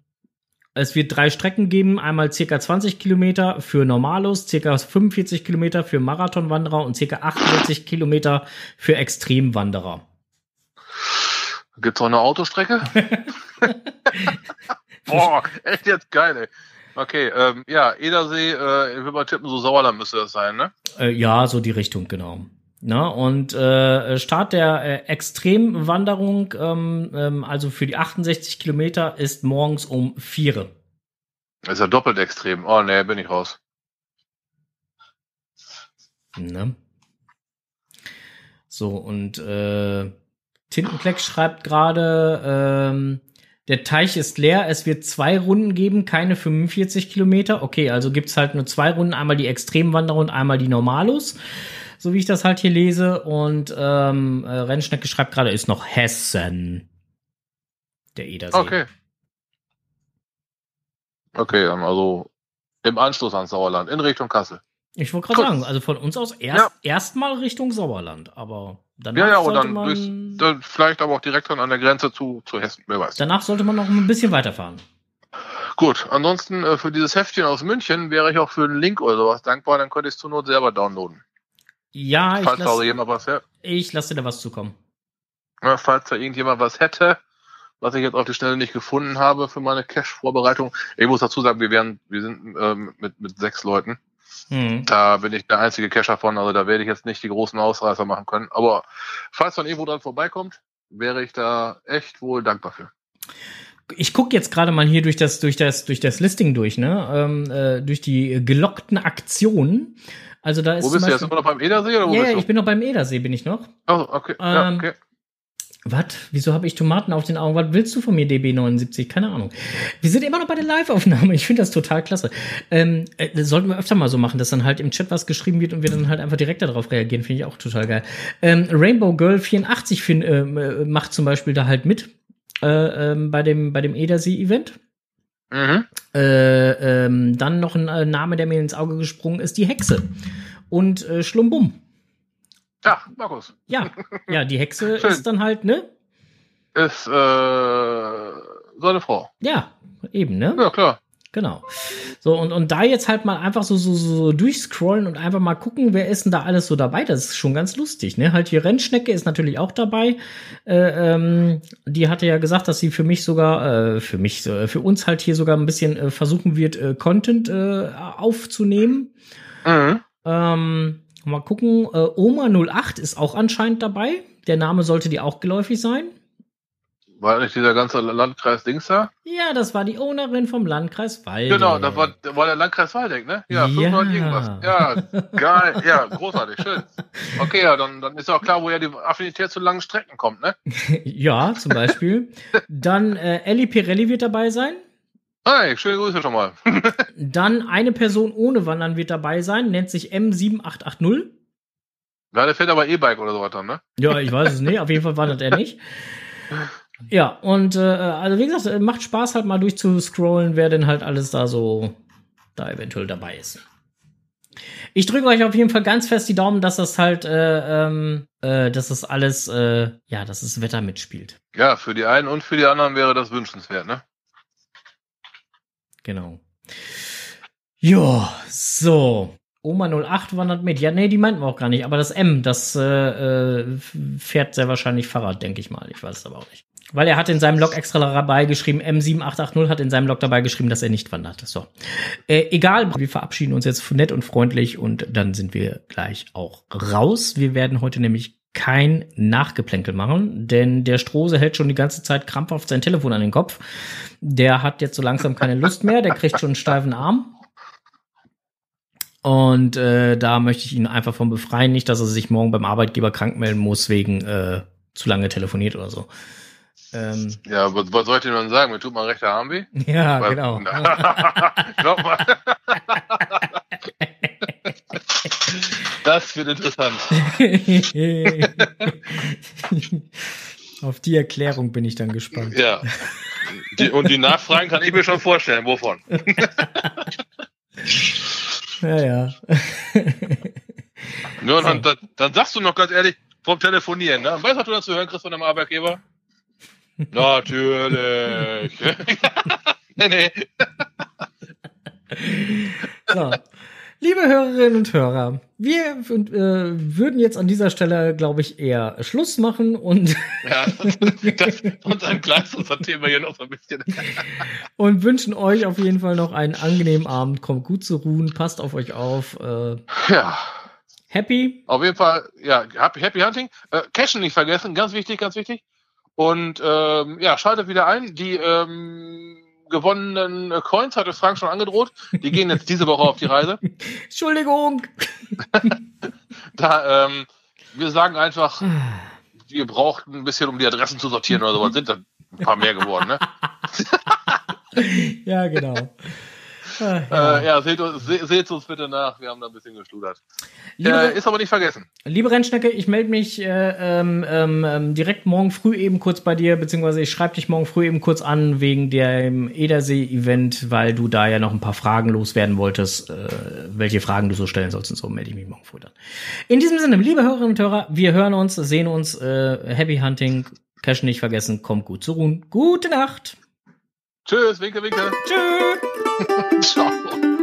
es wird drei Strecken geben, einmal circa 20 Kilometer für Normalos, circa 45 Kilometer für Marathonwanderer und circa 48 Kilometer für Extremwanderer. Gibt's auch eine Autostrecke? (laughs) Boah, echt jetzt geil, ey. Okay, ähm, ja, Edersee, äh, ich würde mal tippen, so Sauerland müsste das sein, ne? Äh, ja, so die Richtung, genau. Na, und äh, Start der äh, Extremwanderung, ähm, ähm, also für die 68 Kilometer, ist morgens um vier. Das ist ja doppelt extrem. Oh, nee, bin ich raus. Ne? So, und äh, Tintenkleck schreibt gerade, ähm, der Teich ist leer, es wird zwei Runden geben, keine 45 Kilometer. Okay, also gibt's halt nur zwei Runden, einmal die Extremwanderer und einmal die Normalos, so wie ich das halt hier lese. Und ähm, äh, Rennschnecke schreibt gerade, ist noch Hessen. Der Edersee. Okay. Okay, ähm, also im Anschluss ans Sauerland, in Richtung Kassel. Ich wollte gerade sagen, also von uns aus erst erstmal Richtung Sauerland, aber danach Ja, ja, sollte dann, man durchs, dann vielleicht aber auch direkt dann an der Grenze zu, zu Hessen, wer weiß. danach sollte man noch ein bisschen weiterfahren. Gut, ansonsten äh, für dieses Heftchen aus München wäre ich auch für einen Link oder sowas dankbar, dann könnte ich es zur Not selber downloaden. Ja, ich falls da lasse jemand was her, ich lass dir da was zukommen. ja, falls da irgendjemand was hätte, was ich jetzt auf die Schnelle nicht gefunden habe für meine Cash-Vorbereitung. Ich muss dazu sagen, wir wären, wir sind ähm, mit, mit sechs Leuten. Hm. Da bin ich der einzige Cacher von, also da werde ich jetzt nicht die großen Ausreißer machen können. Aber falls dann irgendwo dran vorbeikommt, wäre ich da echt wohl dankbar für. Ich gucke jetzt gerade mal hier durch das, durch das, durch das Listing durch, ne? Ähm, äh, durch die gelockten Aktionen. Also da ist Wo bist du jetzt Beispiel, immer noch beim Edersee oder wo Ja, ja, bist du? ich bin noch beim Edersee, bin ich noch. Oh, okay. ja, Ähm, okay. Was? Wieso habe ich Tomaten auf den Augen? Was willst du von mir, DB79? Keine Ahnung. Wir sind immer noch bei der Live-Aufnahme. Ich finde das total klasse. Ähm, äh, sollten wir öfter mal so machen, dass dann halt im Chat was geschrieben wird und wir dann halt einfach direkt darauf reagieren. Finde ich auch total geil. Ähm, Rainbow Girl 84 find, ähm, äh, macht zum Beispiel da halt mit äh, ähm, bei dem, bei dem Edersee-Event. Mhm. Äh, ähm, dann noch ein äh, Name, der mir ins Auge gesprungen ist, die Hexe. Und äh, Schlumbum. Ja, Markus. Ja, ja, die Hexe (laughs) ist dann halt, ne? Ist äh, seine Frau. Ja, eben, ne? Ja, klar. Genau. So, und, und da jetzt halt mal einfach so, so, so durchscrollen und einfach mal gucken, wer ist denn da alles so dabei. Das ist schon ganz lustig, ne? Halt hier Rennschnecke ist natürlich auch dabei. Äh, ähm, die hatte ja gesagt, dass sie für mich sogar, äh, für mich, äh, für uns halt hier sogar ein bisschen äh, versuchen wird, äh, Content aufzunehmen. Mhm. Ähm, mal gucken. Äh, Oma 08 ist auch anscheinend dabei. Der Name sollte dir auch geläufig sein. War nicht dieser ganze Landkreis Dings da? Ja, das war die Ownerin vom Landkreis Waldeck. Genau, das war, das war der Landkreis Waldeck, ne? Ja, Ja. 500 irgendwas. Ja, geil, ja, großartig, schön. Okay, ja, dann, dann ist auch klar, woher die Affinität zu langen Strecken kommt, ne? (laughs) Ja, zum Beispiel. (laughs) Dann äh, Ellie Pirelli wird dabei sein. Hi, schöne Grüße schon mal. (laughs) Dann eine Person ohne Wandern wird dabei sein, nennt sich M7880. Ja, der fährt aber E-Bike oder so weiter, ne? Ja, ich weiß es nicht, auf jeden Fall wandert er nicht. (laughs) Ja, und äh, also wie gesagt, macht Spaß halt mal durchzuscrollen, wer denn halt alles da so da eventuell dabei ist. Ich drücke euch auf jeden Fall ganz fest die Daumen, dass das halt, äh, ähm, äh, dass das alles, äh, ja, dass das Wetter mitspielt. Ja, für die einen und für die anderen wäre das wünschenswert, ne? Genau. Ja, so. Oma 08 wandert mit. Ja, nee, die meinten wir auch gar nicht. Aber das M, das äh, äh, fährt sehr wahrscheinlich Fahrrad, denke ich mal. Ich weiß es aber auch nicht. Weil er hat in seinem Log extra dabei geschrieben, M7880 hat in seinem Log dabei geschrieben, dass er nicht wandert. So. Äh, egal, wir verabschieden uns jetzt nett und freundlich und dann sind wir gleich auch raus. Wir werden heute nämlich kein Nachgeplänkel machen, denn der Strose hält schon die ganze Zeit krampfhaft sein Telefon an den Kopf. Der hat jetzt so langsam keine Lust mehr, der kriegt schon einen steifen Arm. Und äh, da möchte ich ihn einfach von befreien, nicht, dass er sich morgen beim Arbeitgeber krank melden muss wegen äh, zu lange telefoniert oder so. Ähm, Ja, was, was soll ich denn dann sagen? Mir tut mein rechter Arm weh? ja, Weil- genau. (laughs) Glaub mal. (laughs) Das wird interessant. (laughs) Auf die Erklärung bin ich dann gespannt. Ja. Die, und die Nachfragen kann ich mir schon vorstellen. Wovon? (laughs) Ja, ja. (laughs) Dann, dann, dann sagst du noch ganz ehrlich vom Telefonieren, ne? Weißt du, was du hören kriegst von deinem Arbeitgeber? Natürlich. nee, nee. So. Liebe Hörerinnen und Hörer, wir äh, würden jetzt an dieser Stelle, glaube ich, eher Schluss machen und Ja, das, (laughs) und dann unser Thema hier noch so ein bisschen. und wünschen euch auf jeden Fall noch einen angenehmen Abend. Kommt gut zu ruhen, passt auf euch auf. Äh, Ja, happy. auf jeden Fall, ja, Happy, happy Hunting. Äh, Cashen nicht vergessen, ganz wichtig, ganz wichtig. Und ähm, ja, schaltet wieder ein. Die ähm, gewonnenen äh, Coins hatte Frank schon angedroht. Die gehen jetzt diese Woche auf die Reise. (laughs) Entschuldigung. (laughs) Da, ähm, wir sagen einfach, wir brauchten ein bisschen, um die Adressen zu sortieren oder sowas. Sind dann ein paar mehr geworden, ne? (laughs) Ja, genau. Ah, ja. Äh, ja, seht, uns- se, seht uns bitte nach. Wir haben da ein bisschen geschludert. Liebe, Äh, ist aber nicht vergessen. liebe Rennschnecke, ich melde mich äh, ähm, ähm, ähm, direkt morgen früh eben kurz bei dir, beziehungsweise ich schreibe dich morgen früh eben kurz an wegen dem Edersee-Event, weil du da ja noch ein paar Fragen loswerden wolltest, äh, welche Fragen du so stellen sollst und so, melde ich mich morgen früh dann. In diesem Sinne, liebe Hörerinnen und Hörer, wir hören uns, sehen uns, äh, Happy Hunting, Cash nicht vergessen, kommt gut zu ruhen. Gute Nacht. Tschüss, winke, winke. Tschüss. (laughs) (laughs) Ciao.